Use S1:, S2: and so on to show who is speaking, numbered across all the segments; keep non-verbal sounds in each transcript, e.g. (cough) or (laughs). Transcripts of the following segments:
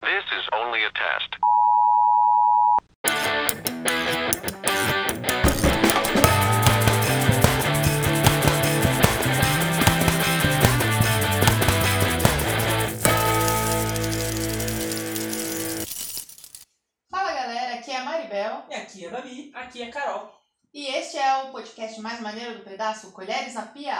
S1: This is only a test.
S2: Fala galera, aqui é a Maribel
S3: E aqui é a Babi.
S4: Aqui é Carol.
S2: e este é o podcast mais maneiro do pedaço, Colheres na Pia.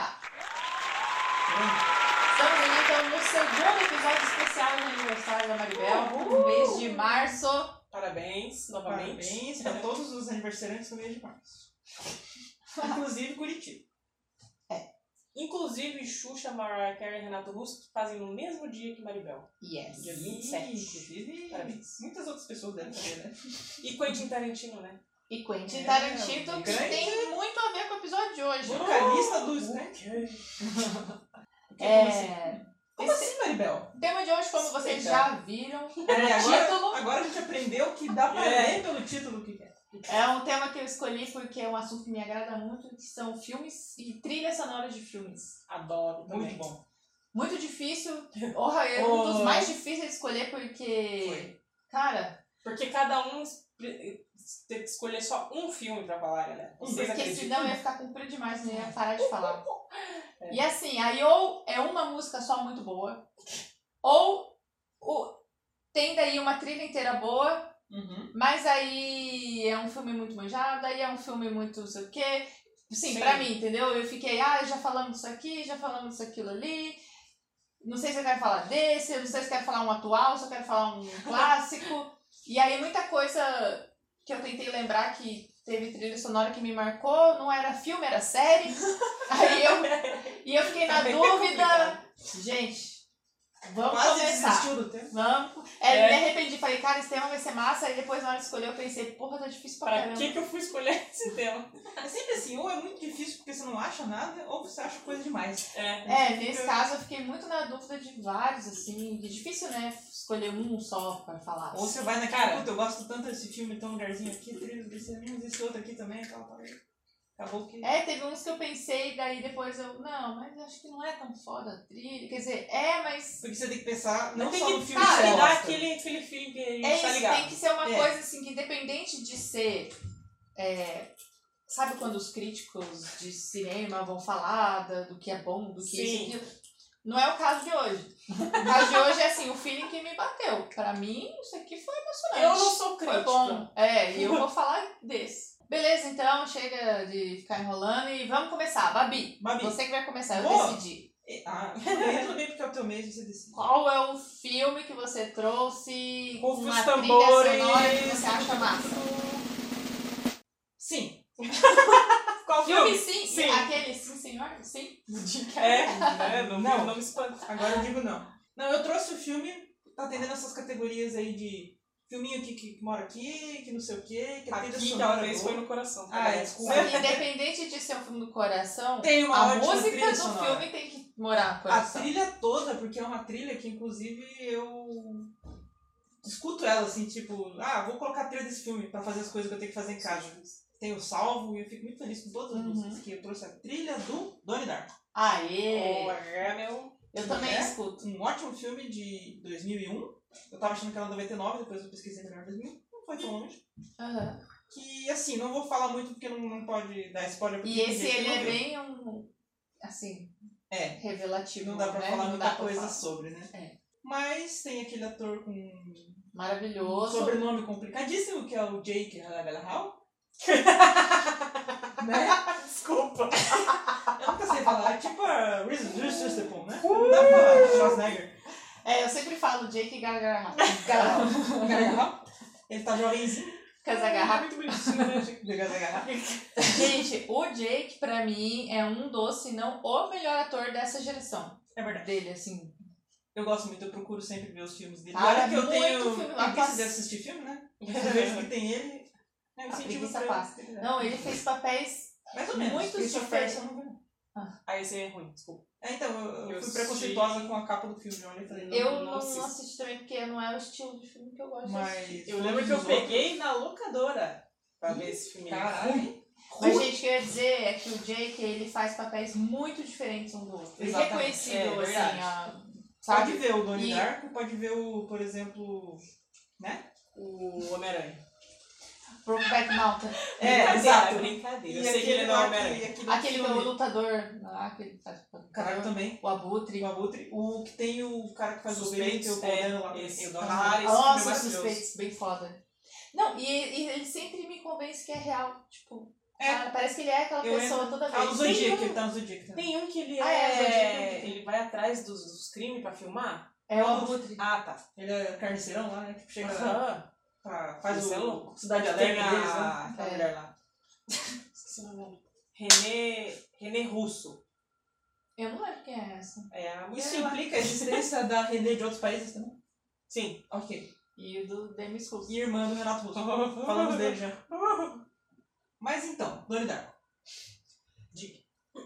S2: Aí, então no segundo episódio especial de aniversário da Maribel, no mês de março.
S4: Parabéns, novamente.
S3: Parabéns para todos os aniversariantes do mês de março. (laughs) Inclusive Curitiba.
S4: Inclusive, Xuxa, Mariah Carey e Renato Russo que fazem no mesmo dia que Maribel.
S2: Yes.
S4: Dia
S3: E,
S4: 27.
S3: Inclusive,
S4: Parabéns.
S3: muitas outras pessoas devem saber, né? (laughs)
S4: E Quentin Tarantino, né?
S2: E Quentin
S3: É,
S2: Tarantino, que
S3: grande-
S2: tem muito a ver com o episódio de hoje.
S3: Vocalista do Skank.
S4: Ok. (laughs)
S3: Como assim?
S2: É,
S3: Como
S2: esse
S3: assim, Maribel?
S2: tema de hoje, como vocês já viram, (laughs)
S3: É, agora,
S2: título.
S3: agora a gente aprendeu que dá pra
S4: É.
S3: ver pelo título o que é.
S2: é um tema que eu escolhi porque é um assunto que me agrada muito, que são filmes e trilhas sonoras de filmes.
S4: Adoro também.
S3: Muito bom.
S2: Muito difícil. Porra, é um dos
S3: Oh.
S2: mais difíceis de escolher porque.
S3: Foi.
S2: Cara,
S4: Porque cada um tem que escolher só um filme pra falar, galera. Vocês
S2: porque
S4: acreditam?
S2: senão ia ficar comprido demais, não ia parar de falar. (laughs)
S4: É.
S2: E assim, aí ou é uma música só muito boa, ou, ou tem daí uma trilha inteira boa,
S3: Uhum.
S2: mas aí é um filme muito manjado, aí é um filme muito não sei o quê. Sim,
S4: Sim.
S2: pra mim, entendeu? Eu fiquei, ah, já falamos disso aqui, já falamos disso aquilo ali. Não sei se eu quero falar desse, não sei se eu quero falar um atual, se eu quero falar um clássico. (laughs) E aí muita coisa que eu tentei lembrar que teve trilha sonora que me marcou, não era filme, era série. (laughs) Aí eu, e eu fiquei na
S4: É
S2: dúvida. Gente, vamos
S3: Quase
S2: começar.
S3: do tema.
S2: Vamos. É,
S4: É.
S2: Me arrependi, falei, cara, esse tema vai ser massa. Aí depois, na hora de escolher, eu pensei, porra, tá difícil pra
S4: Pra
S2: caramba.
S4: que, que eu fui escolher esse tema?
S3: É sempre assim, ou é muito difícil porque você não acha nada, ou você acha coisa demais.
S4: É.
S2: É, nesse caso eu fiquei muito na dúvida de vários, assim. É difícil, né? Escolher um só pra falar.
S3: Ou você vai naquele,
S4: Cara.
S3: puta, eu gosto tanto desse filme, tem um lugarzinho aqui, trilha desse esse outro aqui também, tal, tal. Acabou que...
S2: É, teve uns que eu pensei, daí depois eu, não, mas acho que não é tão foda a trilha. Quer dizer, é, mas
S3: Porque você tem que pensar não
S4: Não tem
S3: só
S4: que,
S3: no filme
S2: cara,
S3: que gosta.
S4: aquele, aquele feeling que a gente
S2: é
S4: tá
S2: isso,
S4: ligado.
S2: tem que ser uma
S3: É.
S2: coisa assim, que independente de ser. é, sabe quando os críticos de cinema vão falar do que é bom, do que
S4: Sim.
S2: isso? Não é o caso de hoje. O caso de hoje é assim, o feeling que me bateu. Pra mim, isso aqui foi emocionante.
S4: Eu não sou
S2: Foi
S4: crítica.
S2: bom. É, e eu vou falar desse. Beleza, então, chega de ficar enrolando e vamos começar. Babi,
S3: Babi.
S2: você que vai começar, eu
S3: Boa.
S2: decidi.
S3: Ah, tudo bem, porque é o teu mês você decide.
S2: Qual é o filme que você trouxe com uma
S4: os
S2: trilha
S4: tambores.
S2: sonora que você acha massa?
S3: Sim. (laughs)
S4: Qual
S2: Filme
S4: filme?
S2: sim,
S4: Sim.
S2: aquele sim, senhor? Sim.
S4: É, é não,
S3: Não.
S4: não me espanta.
S3: Agora eu digo não. Não, eu trouxe o filme, tá atendendo essas categorias aí de filminho que, que mora aqui, que não sei o quê, que a trilha
S4: Aqui,
S3: sonora
S4: aquela vez
S3: boa.
S4: foi no coração.
S3: Ah, é,
S4: desculpa.
S2: que independente de ser um filme do coração,
S3: Tem uma
S2: a música
S3: trilha
S2: do
S3: sonora.
S2: filme tem que morar no
S3: A
S2: coração.
S3: trilha toda, porque é uma trilha que inclusive eu escuto ela assim, tipo, ah, vou colocar a trilha desse filme pra fazer as coisas que eu tenho que fazer em casa. Tenho salvo e eu fico muito feliz com todas as
S2: Uhum.
S3: músicas que eu trouxe a trilha do Donnie Darko.
S2: Aê!
S4: Oh, é, meu.
S2: Eu também
S3: É?
S2: escuto.
S3: Um ótimo filme de 2001. Eu tava achando que era 99, depois eu pesquisei melhor 2000. Não foi tão longe.
S2: Aham.
S3: Que assim, não vou falar muito porque não, não pode dar spoiler. porque
S2: E esse ele é
S3: viu.
S2: bem um. Assim.
S3: É.
S2: Revelativo.
S3: Não dá pra
S2: né?
S3: falar
S2: Não
S3: muita
S2: pra
S3: coisa
S2: falar.
S3: sobre, né?
S2: É.
S3: Mas tem aquele ator com um
S2: Maravilhoso.
S3: sobrenome complicadíssimo, que é o Jake Gyllenhaal. (laughs) né? (laughs)
S4: Desculpa. (laughs)
S3: Eu nunca sei falar. É tipo a Reese Reese Witherspoon, né? Não dá pra falar. Schwarzenegger.
S2: É, eu sempre falo Jake Gagarra.
S3: Gyllenhaal. Ele tá jovenzinho.
S2: Com as agarras.
S4: Muito bonitinho, né, gente?
S3: Gyllenhaal.
S2: Gente, o Jake, pra mim, é um dos, se não o melhor ator dessa geração.
S3: É verdade.
S2: Dele, assim.
S3: Eu gosto muito, eu procuro sempre ver os filmes dele.
S2: Cara,
S3: Agora que eu tenho
S2: Nossa.
S3: de assistir filme, né? Eu vejo que tem ele. É, eu
S2: A
S3: senti
S2: preguiça
S3: muito
S2: passa. Não, ele fez papéis.
S3: Mais ou menos.
S2: muitos diferentes.
S3: Eu não.
S4: Aí esse é ruim, desculpa.
S3: É, então, eu, eu
S4: Eu
S3: fui preconceituosa com a capa do filme. Eu olhei e falei, não,
S2: Eu
S4: não
S2: não,
S4: assisto.
S2: assisti também, porque não é o estilo de filme que eu gosto de assistir.
S3: Mas.
S4: Eu lembro que eu peguei na locadora pra ver esse filme.
S3: Caralho.
S2: Mas, gente, o que eu ia dizer é que o Jake, ele faz papéis muito diferentes um do outro. Ele é
S4: Exatamente.
S2: reconhecido,
S4: É,
S2: assim, a- sabe?
S3: Pode ver o Donnie
S2: E-
S3: Darko, pode ver o, por exemplo, né?
S4: O Homem-Aranha.
S2: Brokeback Mountain.
S3: É, exato.
S4: brincadeira.
S3: E
S4: Eu sei que ele não é
S3: lá
S4: Homem-Aranha.
S3: que- aquele,
S2: lutador lá, aquele
S3: Caralho também.
S2: o Abutre.
S3: O Abutre. O que tem o cara que faz o
S4: Suspeitos,
S3: Wolverine, que
S4: é,
S3: eu lá.
S4: esse.
S3: Eu
S4: é
S2: Nossa, suspeitos, bem foda. Não, e, e ele sempre me convence que é real. Tipo,
S3: É.
S2: cara, parece que ele é aquela
S3: Eu
S2: pessoa
S3: entro-
S2: toda
S3: Ah, o
S2: vez.
S3: Zodíaco,
S4: um-
S3: ele tá no Zodíaco.
S4: Tem um que ele
S2: Ah, é,
S4: é.
S2: Zodíaco.
S4: ele vai atrás dos, dos crimes pra filmar?
S2: É o Abutre.
S4: Ah, tá.
S3: Ele é carniceirão lá, né? Tipo, chega
S4: Aham.
S3: Pra, faz
S4: Esse
S3: o
S4: é louco.
S3: Cidade
S4: Tem
S3: Alerta deles, né?
S4: a,
S3: Aquela
S2: É.
S3: mulher lá.
S4: Esqueci o nome. René. René Russo.
S2: Eu não lembro quem é essa.
S4: É a mulher
S3: Isso implica a existência da René de outros países também?
S4: Sim.
S3: Ok.
S2: E o do Demis Russo.
S3: E irmã do Renato Russo. Falamos dele já. Mas então, Donnie Darko.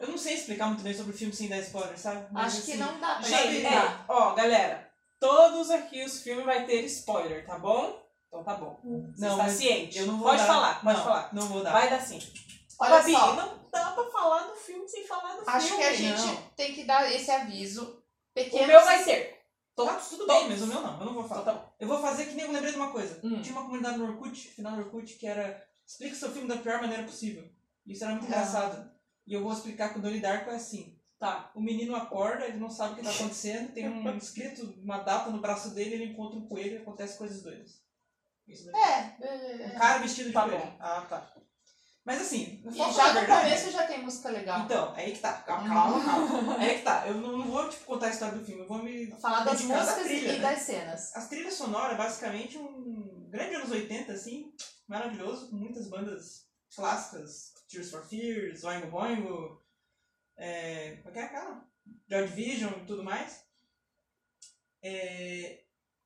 S3: Eu não sei explicar muito bem sobre o filme sem dar spoiler, sabe? Mas,
S2: Acho que
S3: assim,
S2: não dá pra
S3: Gente,
S4: é, ó, galera, todos aqui os filmes vai ter spoiler, tá bom? Então tá bom. Você
S3: Não,
S4: está ciente?
S3: Eu não vou
S4: pode
S3: dar.
S4: falar, pode
S3: não,
S4: falar.
S3: Não vou dar.
S4: Vai dar sim.
S2: Olha
S4: Babi,
S2: só,
S4: não dá pra falar do filme sem falar do
S2: acho
S4: filme.
S2: que a gente
S3: não.
S2: tem que dar esse aviso. Pequeno.
S4: O meu vai ser.
S3: Tá, tudo bem, mas o meu não. Eu não vou falar.
S4: Então tá.
S3: Eu vou fazer que nem eu lembrei de uma coisa.
S2: Hum.
S3: Tinha uma comunidade no Orkut, final do Orkut, que era explica seu filme da pior maneira possível. Isso era muito
S2: Ah.
S3: engraçado. E eu vou explicar que o Donnie Darko é assim.
S4: Tá.
S3: O menino acorda, ele não sabe o que tá (laughs) acontecendo, tem um escrito, uma data no braço dele, ele encontra um coelho e acontece coisas doidas. Isso daí.
S2: É,
S3: Um
S2: é.
S3: cara vestido de
S4: Tá bom.
S3: Ah, tá. Mas assim,
S2: E
S3: vamos
S2: já no começo já tem música legal.
S3: Então, aí que tá. Calma, calma, calma. Aí que tá. Eu não, não vou tipo, contar a história do filme, eu vou me.
S2: Falar das
S3: dedicar da
S2: músicas
S3: trilha,
S2: e
S3: né?
S2: das cenas.
S3: As trilhas sonoras é basicamente um grande anos 80, assim, maravilhoso, com muitas bandas clássicas, Tears for Fears, Oingo Boingo, é, qual que é aquela? Joy Division e tudo mais. É,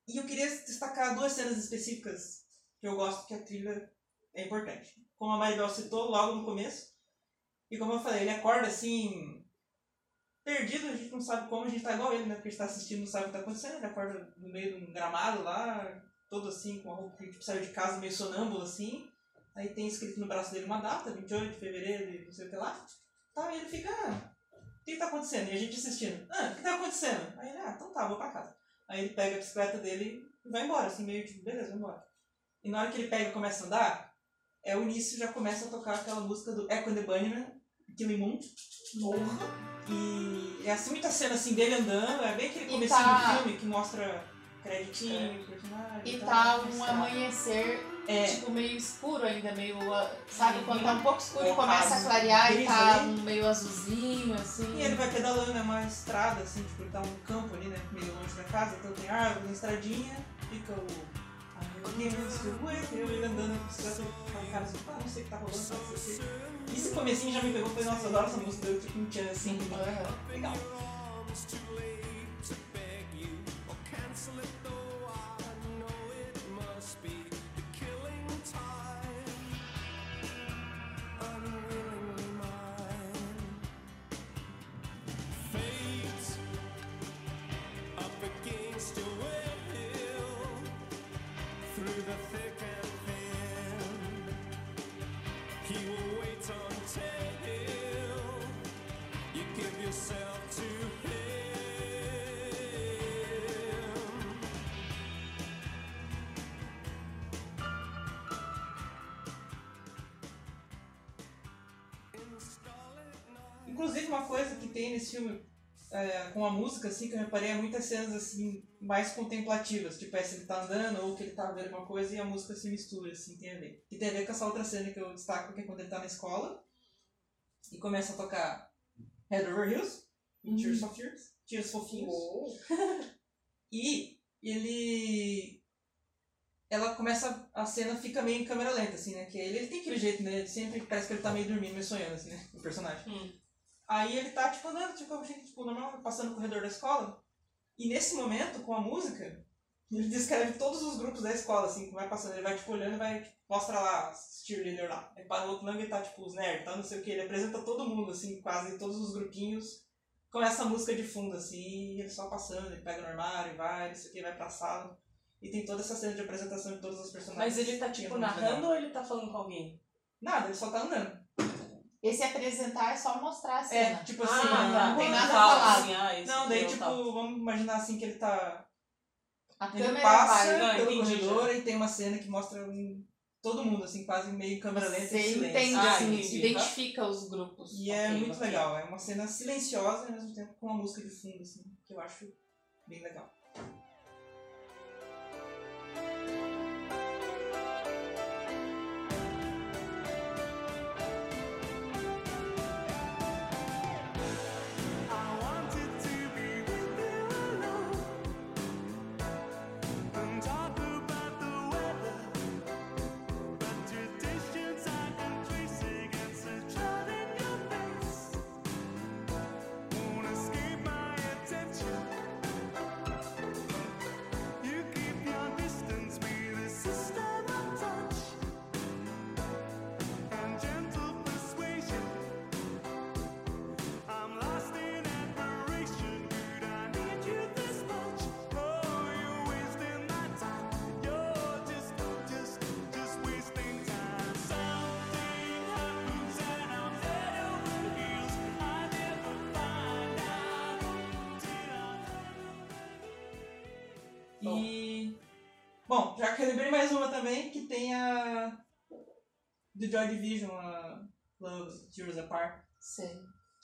S3: e eu queria destacar duas cenas específicas que eu gosto que a trilha é importante. Como a Maribel citou logo no começo, e como eu falei, ele acorda assim, perdido, a gente não sabe como, a gente tá igual ele, né? Porque a gente tá assistindo, não sabe o que tá acontecendo, ele acorda no meio de um gramado lá, todo assim, com a roupa que tipo, saiu de casa meio sonâmbulo assim. Aí tem escrito no braço dele uma data, 28 de fevereiro e não sei o que lá. Tá, e ele fica, ah, o que, que tá acontecendo? E a gente assistindo, ah, o que tá acontecendo? Aí ele, ah, então tá, vou pra casa. Aí ele pega a bicicleta dele e vai embora, assim, meio tipo, beleza, vai embora. E na hora que ele pega e começa a andar, é o início já começa a tocar aquela música do Echo and the Bunnymen, Killing Moon. E é assim, muita cena assim dele andando, é bem aquele
S2: E
S3: comecinho
S2: tá-
S3: do filme que mostra creditinho, personagem.
S2: E
S3: tal,
S2: tá um
S3: registrado.
S2: amanhecer,
S3: É,
S2: tipo, meio escuro ainda, meio. ah, Sabe, quando tá um pouco escuro e
S3: É,
S2: começa a clarear e tá
S3: ali.
S2: um meio azulzinho, assim.
S3: E ele vai pedalando, é uma estrada, assim, tipo, ele tá um campo ali, né? Meio longe da casa, então tem árvore, tem estradinha, fica o. Ele andando com bicicleta, com cara assim, ah, não sei o que tá rolando, não sei o que. Esse comecinho já me pegou, foi, nossa, eu adoro essa música, eu tipo um tchan assim,
S2: Aham.
S3: legal. Nesse filme é, com a música, assim, que eu reparei é muitas cenas assim, mais contemplativas. Tipo, é se ele tá andando ou que ele tá vendo uma coisa e a música se mistura, assim, tem a ver. E tem a ver com essa outra cena que eu destaco, que é quando ele tá na escola e começa a tocar Head Over Heels, e Tears for Fears, Tears Fears. E ele. Ela começa. A cena fica meio em câmera lenta, assim, né? Que ele, ele tem aquele jeito, né? Ele sempre parece que ele tá meio dormindo, meio sonhando, assim, né? O personagem.
S4: Hum.
S3: Aí ele tá, tipo, andando, tipo, gente, tipo, normal, passando no corredor da escola. E nesse momento, com a música, ele descreve todos os grupos da escola, assim, que vai passando. Ele vai, tipo, olhando e vai, tipo, mostra lá cheerleader lá. Aí para o outro lado ele tá, tipo, os nerds, tá, não sei o que. Ele apresenta todo mundo, assim, quase todos os grupinhos com essa música de fundo, assim, e ele só passando, ele pega no armário, vai, não sei o que, vai pra sala. E tem toda essa cena de apresentação de todos os personagens.
S4: Mas ele tá,
S3: é
S4: tipo, narrando ou ele tá falando com alguém?
S3: Nada, ele só tá andando.
S2: Esse apresentar é só mostrar a
S3: É,
S2: cena.
S3: tipo assim.
S4: ah, tá.
S2: não tem nada
S4: Fala
S2: falado.
S4: assim, ah,
S3: Não, daí tipo,
S4: tal.
S3: vamos imaginar assim que ele tá.
S2: A
S3: Ele
S2: câmera
S3: passa
S2: vai.
S4: Não,
S3: pelo
S4: entendi
S3: corredor e tem uma cena que mostra um- todo mundo, assim, quase meio câmera lenta
S2: Você
S3: e silêncio.
S2: entende,
S4: Ah,
S2: assim,
S4: entendi.
S2: identifica os grupos.
S3: E é
S4: Ok,
S3: muito
S4: ok.
S3: legal, é uma cena silenciosa e ao mesmo tempo com uma música de fundo, assim, que eu acho bem legal.
S1: I
S3: E. Bom, já que eu lembrei mais uma também, que tem a. Do Joy Division, a Love Tears Apart.
S2: Sei.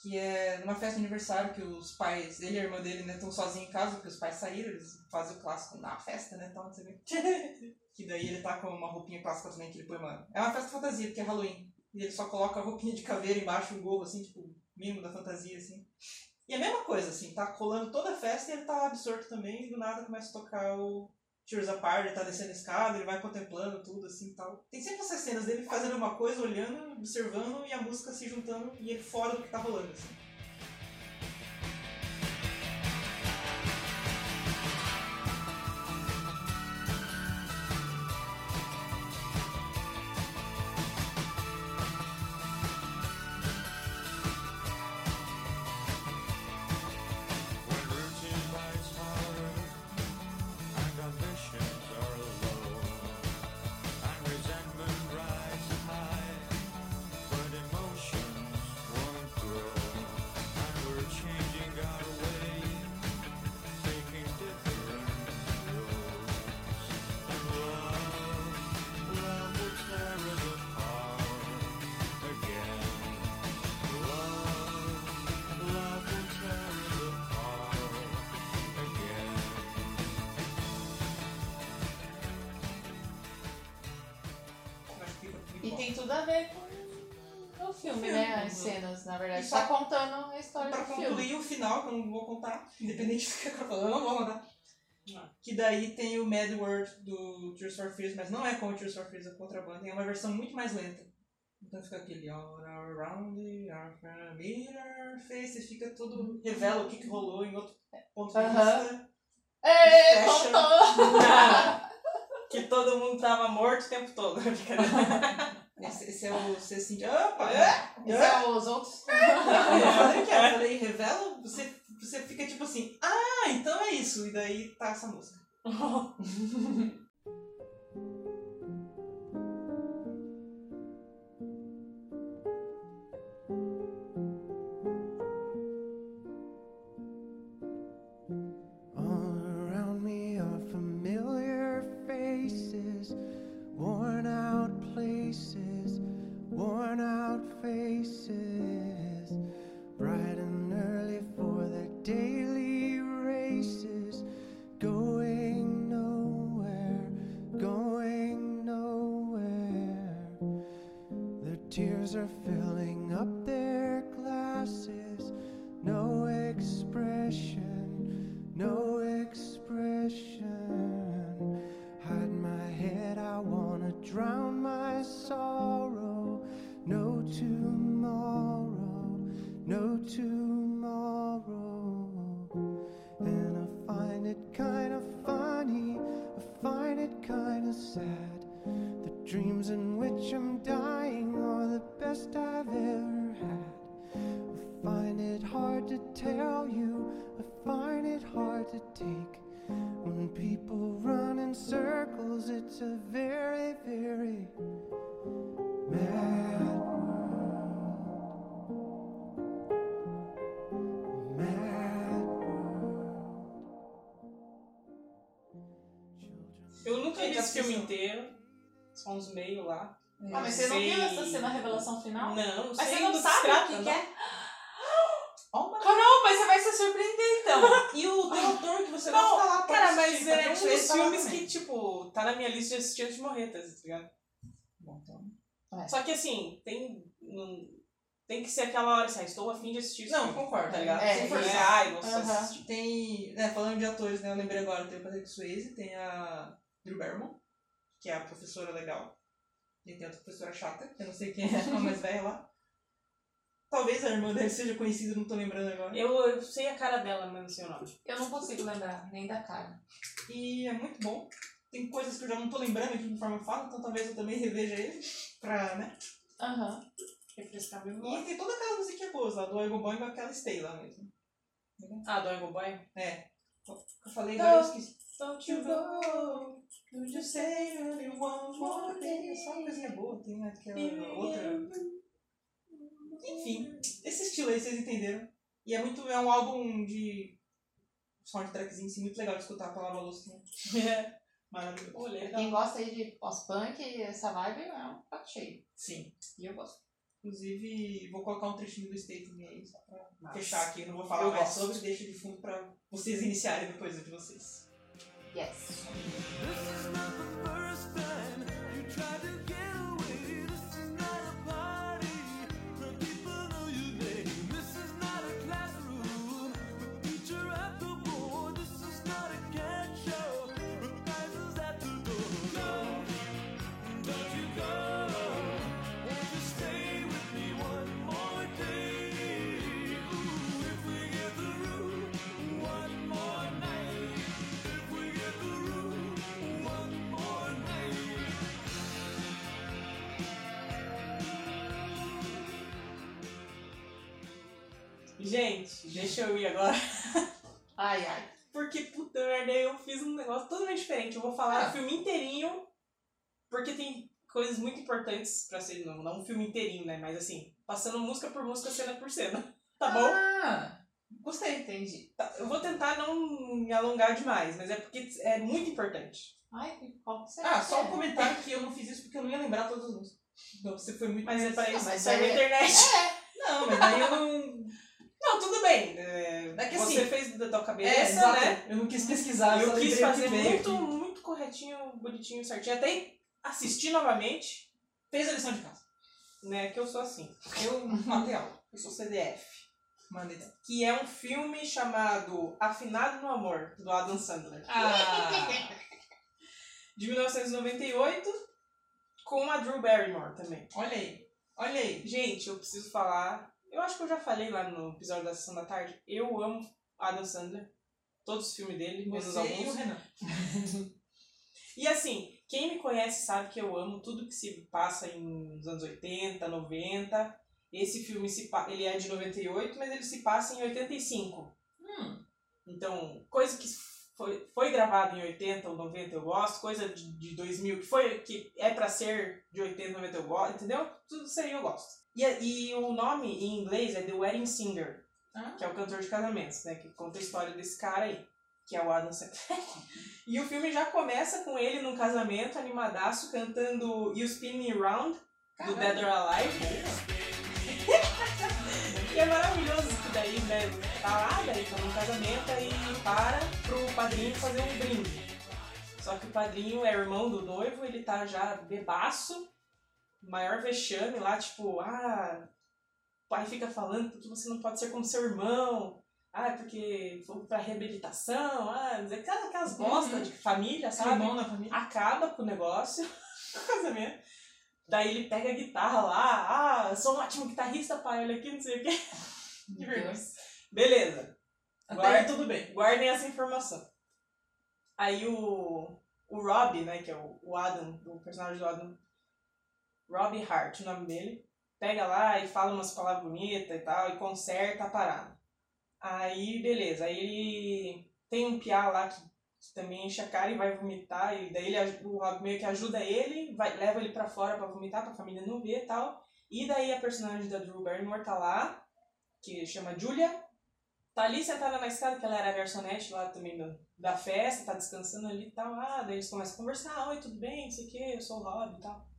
S3: que é numa festa de aniversário que os pais, ele e a irmã dele, né, estão sozinhos em casa, porque os pais saíram, eles fazem o clássico na festa, né, então, você vê. (laughs) que daí ele tá com uma roupinha clássica também que ele põe uma... É uma festa fantasia, porque é Halloween. E ele só coloca a roupinha de caveira embaixo, um gorro, assim, tipo, mínimo da fantasia, assim. E a mesma coisa, assim, tá colando toda a festa e ele tá absorto também, e do nada começa a tocar o Tears Apart, ele tá descendo a escada, ele vai contemplando tudo, assim, tal. Tem sempre essas cenas dele fazendo uma coisa, olhando, observando, e a música se juntando, e ele fora do que tá rolando, assim. Que daí tem o Mad World do Tears for Fears, mas não é com o Tears for Fears, é com outra banda, é uma versão muito mais lenta. Então fica aquele all around the mirror face, e fica tudo, revela o que, que rolou em outro ponto de vista.
S2: Ei,
S3: Fecha. (laughs)
S4: que todo mundo tava morto o tempo todo. (laughs)
S3: Esse, esse é o ser assim de, opa, é?
S2: Isso é os outros.
S3: Eu falei o que é? Eu falei, revela, você, você fica tipo assim, ah, então é isso, e daí tá essa música.
S1: 啊哈
S4: 哈哼哼
S3: 哼
S4: 哼 filme inteiro. Só uns meio lá.
S2: Ah, mas você não viu essa cena revelação final?
S4: Não,
S2: Mas
S4: sei
S2: você não sabe o que,
S4: não.
S2: que é?
S3: Ó, (gasps) mas-
S2: Carol, mas você vai se surpreender então. (laughs)
S3: E o teu autor que você
S4: Não,
S3: gosta lá, pode
S4: Cara,
S3: assistir,
S4: mas é um
S3: Patrick Swayze
S4: dos
S3: tá
S4: filmes
S3: também.
S4: que, tipo, tá na minha lista de assistir antes de morrer, tá ligado?
S3: Bom, então.
S4: Só que assim, tem. Não, tem que ser aquela hora assim, ah, estou afim de assistir esse
S3: Não,
S4: filme,
S3: concordo.
S4: Tá ligado?
S2: É,
S4: Sem forçar, ai, nossa,
S2: Aham.
S4: assistir.
S3: Tem. Né, falando de atores, né? Eu lembrei agora, tem o Patrick Swayze, tem a Drew Barrymore, que é a professora legal. E tem outra professora chata, que eu não sei quem é, a mais velha lá. Talvez a irmã dele seja conhecida, não tô lembrando agora.
S4: Eu, eu sei a cara dela, mas não sei o nome.
S2: Eu não consigo lembrar nem da cara.
S3: E é muito bom. Tem coisas que eu já não tô lembrando aqui conforme eu falo, então talvez eu também reveja ele. Pra, né?
S2: Aham.
S4: Refrescar a
S3: E tem toda aquela musiquinha boa lá, do Ego Boy com aquela Stay lá mesmo.
S4: Ah, do Ego Boy?
S3: É. Eu falei,
S4: Não.
S3: agora eu esqueci.
S4: Don't you go.
S3: You just say only one more day. Só uma coisinha boa, tem aquela outra. Enfim, esse estilo aí vocês entenderam. E é muito. É um álbum de soundtrackzinho assim, muito legal de escutar pra lavar a louça. Né? (laughs) Maravilhoso.
S2: Quem gosta aí de pós-punk, essa vibe é um prato cheio.
S3: Sim.
S2: E eu gosto.
S3: Inclusive, vou colocar um trechinho do Stay também aí, só pra
S4: Massa.
S3: fechar aqui. Não vou falar
S4: Eu
S3: mais
S4: gosto.
S3: sobre, deixa de fundo pra vocês iniciarem depois de vocês.
S2: Yes.
S4: Gente, deixa eu ir agora. (laughs)
S2: Ai, ai.
S4: Porque, puta merda, eu fiz um negócio totalmente diferente. Eu vou falar
S3: Ah.
S4: o filme inteirinho, porque tem coisas muito importantes pra ser, não, não um filme inteirinho, né? Mas assim, passando música por música, cena por cena. (laughs) Tá bom?
S2: Ah,
S3: Gostei.
S2: entendi.
S4: Tá, eu vou tentar não me alongar demais, mas é porque é muito importante.
S2: Ai, qual que será?
S3: Ah, só um
S2: é?
S3: comentário que eu não fiz isso porque eu não ia lembrar todas as músicas. Então você foi muito.
S4: Mas é pra isso
S2: mas
S4: serve a
S2: aí-
S4: internet.
S3: Não, mas aí eu não.
S4: Não, tudo bem. É,
S3: É que
S4: você
S3: assim-
S4: fez da tua
S3: É,
S4: cabeça,
S3: exato.
S4: né?
S3: Eu não quis pesquisar,
S4: eu quis fazer muito, muito corretinho, bonitinho, certinho. Até assistir novamente,
S3: Fez a lição de casa.
S4: né? Que eu sou assim.
S3: Eu (laughs) matei aula.
S4: Eu sou CDF.
S3: Mandei
S4: que é um filme chamado Afinado no Amor, do Adam Sandler,
S3: Ah, (laughs)
S4: de 1998, com a Drew Barrymore também.
S3: olha aí. Olha aí.
S4: Gente, eu preciso falar, eu acho que eu já falei lá no episódio da Sessão da Tarde, eu amo Adam Sandler, todos os filmes dele, menos
S3: Você e o
S4: alguns.
S3: Renan. (laughs)
S4: E assim, quem me conhece sabe que eu amo tudo que se passa em nos anos 80, 90. Esse filme se ele é de 98, mas ele se passa em 85.
S2: Hum,
S4: Então, coisa que foi, foi gravada em 80 ou 90 eu gosto, coisa de, de 2000 que, foi, que é pra ser de 80 ou 90 eu gosto, entendeu? Tudo isso aí eu gosto. E, e o nome em inglês é The Wedding Singer,
S2: Ah.
S4: que é o cantor de casamentos, né? Que conta a história desse cara aí, que é o Adam Sandler. (laughs) e o filme já começa com ele num casamento animadaço cantando You Spin Me Round, do. Dead or Alive. (laughs) E é maravilhoso que daí, né? Tá lá, daí tá no casamento e para pro padrinho fazer um brinde. Só que o padrinho é irmão do noivo, ele tá já bebaço, maior vexame lá, tipo, ah, o pai fica falando que você não pode ser como seu irmão, ah, porque foi pra reabilitação, ah, aquelas, aquelas bostas de família, sabe?
S3: irmão na família.
S4: acaba com o negócio, (laughs) casamento. Daí ele pega a guitarra lá, ah, sou um ótimo guitarrista, pai, olha aqui, não sei o quê. (laughs)
S2: Meu
S4: vergonha. Beleza,
S3: Até aí tudo bem.
S4: guardem essa informação. Aí o, o Rob, né, que é o, o Adam, o personagem do Adam, Rob Hart, o nome dele, pega lá e fala umas palavras bonitas e tal, e conserta a parada. Aí, beleza, aí ele tem um piá lá que, que também enche a cara e vai vomitar, e daí ele, o Rob meio que ajuda ele, vai, leva ele pra fora pra vomitar, pra família não ver e tal. E daí a personagem da Drew Barrymore tá lá, que chama Julia, tá ali sentada na escada, que ela era a garçonete lá também da, da festa, tá descansando ali e tal. Ah, daí eles começam a conversar, oi, tudo bem, não sei o que, eu sou o Rob e tal.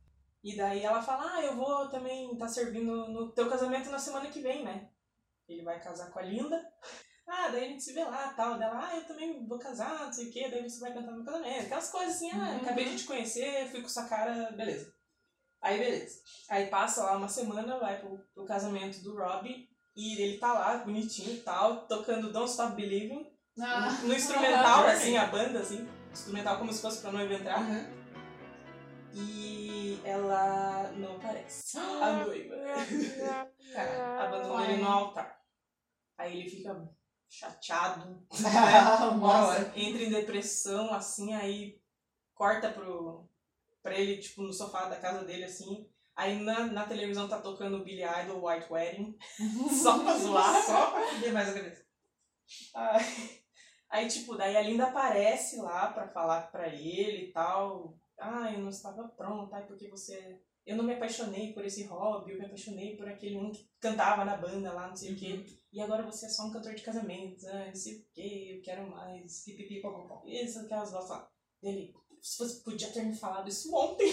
S4: E daí ela fala, ah, eu vou também tá servindo no teu casamento na semana que vem, né? Ele vai casar com a Linda. (laughs) Ah, daí a gente se vê lá tal. Dela, ah, eu também vou casar, não sei o que, daí você vai cantar no meu casamento. Aquelas coisas assim, ah,
S2: Uhum.
S4: acabei de te conhecer, fui com sua cara, beleza. Aí beleza. Aí passa lá uma semana, vai pro, pro casamento do Robbie e ele tá lá, bonitinho e tal, tocando Don't Stop Believing.
S2: Ah.
S4: No (laughs) instrumental, assim, a banda, assim. Instrumental como se fosse pra noiva entrar. E ela não aparece. A noiva.
S2: Cara, (laughs)
S4: Abandonou
S2: Ai.
S4: ele no altar. Aí ele fica chateado, (laughs)
S2: Nossa.
S4: Entra em depressão, assim, aí corta pro, pra ele, tipo, no sofá da casa dele, assim. Aí na, na televisão tá tocando Billy Idol, White Wedding, (laughs) só pra zoar.
S3: Só pra fuder mais a cabeça.
S4: Aí, tipo, daí a Linda aparece lá pra falar pra ele e tal. Ah, eu não estava pronta, porque você... Eu não me apaixonei por esse hobby, eu me apaixonei por aquele um que cantava na banda lá, não sei o quê. E agora você é só um cantor de casamentos, ah, não sei o quê, eu quero mais, pipipi, popopó. Isso, aquelas vozes lá. Dele, se você podia ter me falado isso ontem.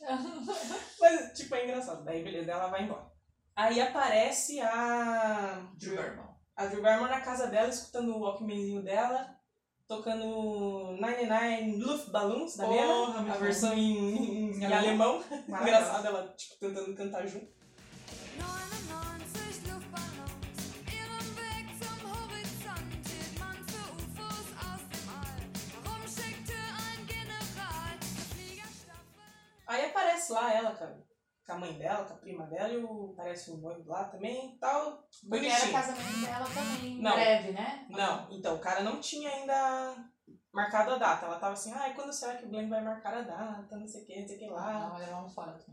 S4: (laughs) Mas, tipo, é engraçado. Daí, beleza, ela vai embora. Aí aparece a...
S3: Drew Barrymore.
S4: A Drew Barrymore na casa dela, escutando o Walkmanzinho dela, tocando 99 Luftballons da
S3: Porra,
S4: Lena, a versão em, em, em
S3: Em
S4: alemão. (laughs) Engraçado ela, tipo, tentando cantar junto.
S5: 99 Luftballons, ihren Weg zum Horizont hielt man für UFOs aus dem All. Warum schickte ein General Fliegerstaffel?
S4: Aí aparece lá ela com a, com a mãe dela, com a prima dela, e o, parece o noivo lá também e tal.
S2: Porque era casamento dela também, em
S4: Não.
S2: breve, né?
S4: Não, então o cara não tinha ainda marcado a data. Ela tava assim, ai, quando será que o Glenn vai marcar a data? Não sei o que, não sei o que lá.
S2: Não, levar um fora. aqui.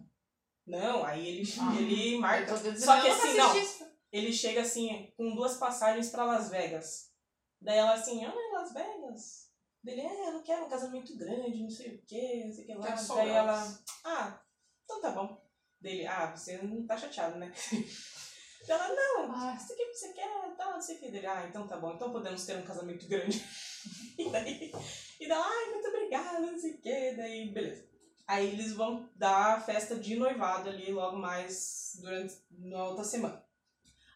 S4: Não, aí ele,
S2: Ah.
S4: ele marca. Só que assim, não.
S2: isso.
S4: ele chega assim, com duas passagens pra Las Vegas. Daí ela assim, ah, Las Vegas? Dele, é, eu não quero um casamento grande, não sei o que, não sei o que lá. Daí
S3: elas.
S4: ela, ah, então tá bom. Dele, ah, você não tá chateado, né? (laughs) Ela, não,
S2: Ah.
S4: isso aqui que você quer, tal, não sei o que. Dele, ah, então tá bom, então podemos ter um casamento grande. (laughs) e daí, e daí, ai, muito obrigada, não sei o que. Daí, beleza. Aí eles vão dar a festa de noivado ali logo mais durante na outra semana.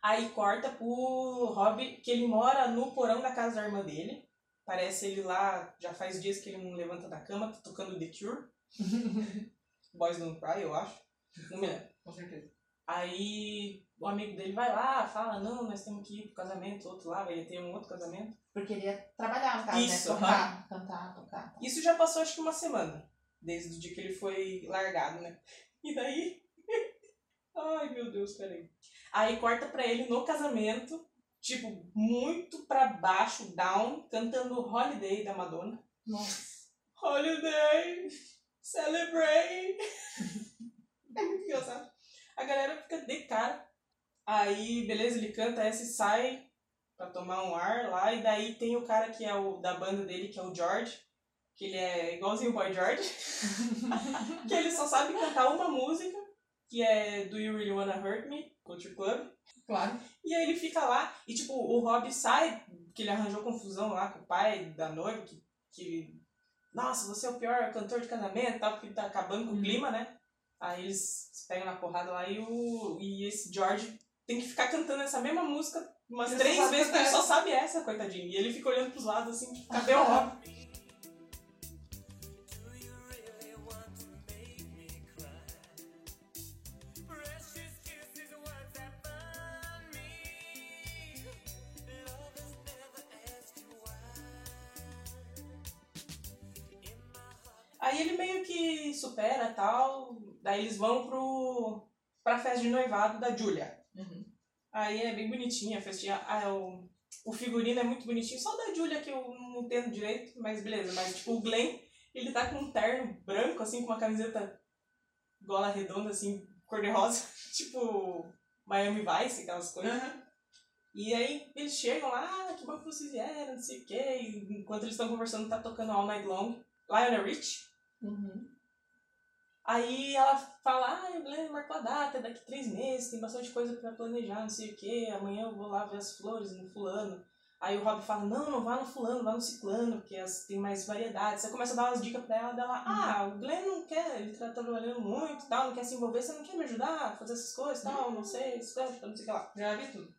S4: Aí corta pro Rob, que ele mora no porão da casa da irmã dele. Parece ele lá, já faz dias que ele não levanta da cama, tá tocando The Cure. (laughs) Boys Don't Cry, eu acho. Lembro.
S3: Com certeza.
S4: Aí o amigo dele vai lá, fala, não, nós temos que ir pro casamento, outro lá, vai ter um outro casamento.
S2: Porque ele ia trabalhar no caso,
S4: Isso,
S2: né? Tocar, cantar, tocar.
S4: Isso já passou acho que uma semana, desde o dia que ele foi largado, né? E daí. (laughs) Ai meu Deus, peraí. Aí corta pra ele no casamento, tipo, muito pra baixo, down, cantando Holiday da Madonna.
S2: Nossa.
S4: Holiday! Celebrate! (laughs) (laughs) é muito engraçado. A galera fica de cara. Aí, beleza, ele canta essa e sai pra tomar um ar lá. E daí tem o cara que é o da banda dele, que é o George. Que ele é igualzinho o Boy George. (laughs) que ele só sabe cantar uma música, que é Do You Really Wanna Hurt Me? Culture Club.
S2: Claro.
S4: E aí ele fica lá, e tipo, o Rob sai, que ele arranjou confusão lá com o pai da noiva, que, que. Nossa, você é o pior cantor de casamento e tal, porque tá acabando com o
S2: Uhum.
S4: clima, né? Aí eles se pegam na porrada lá e, o, e esse George tem que ficar cantando essa mesma música umas
S3: só
S4: três vezes, porque ele só sabe essa, coitadinho. E ele fica olhando pros lados assim, tipo, cadê o (laughs) Rob? Aí ele meio que supera tal, daí eles vão pro, pra festa de noivado da Julia.
S3: Uhum.
S4: Aí é bem bonitinha a festinha. Ah, o, o figurino é muito bonitinho. Só o da Julia que eu não entendo direito, mas beleza. Mas tipo, o Glenn, ele tá com um terno branco, assim, com uma camiseta gola redonda, assim, cor-de-rosa. (laughs) tipo, Miami Vice, aquelas coisas.
S3: Uhum.
S4: E aí eles chegam lá, ah, que bom que vocês vieram, não sei o quê. E enquanto eles estão conversando, tá tocando All Night Long. Lionel Rich.
S2: Uhum.
S4: Aí ela fala, ah, o Glenn marcou a data, daqui três meses, tem bastante coisa pra planejar, não sei o que, amanhã eu vou lá ver as flores no fulano. Aí o Rob fala, não, não vá no fulano, vá no ciclano, porque as, tem mais variedades. Você começa a dar umas dicas pra ela, dela, ah, o Glenn não quer, ele tá trabalhando muito e tal, não quer se envolver, você não quer me ajudar a fazer essas coisas e tal, não sei, isso, não sei o que lá.
S3: Já vi tudo.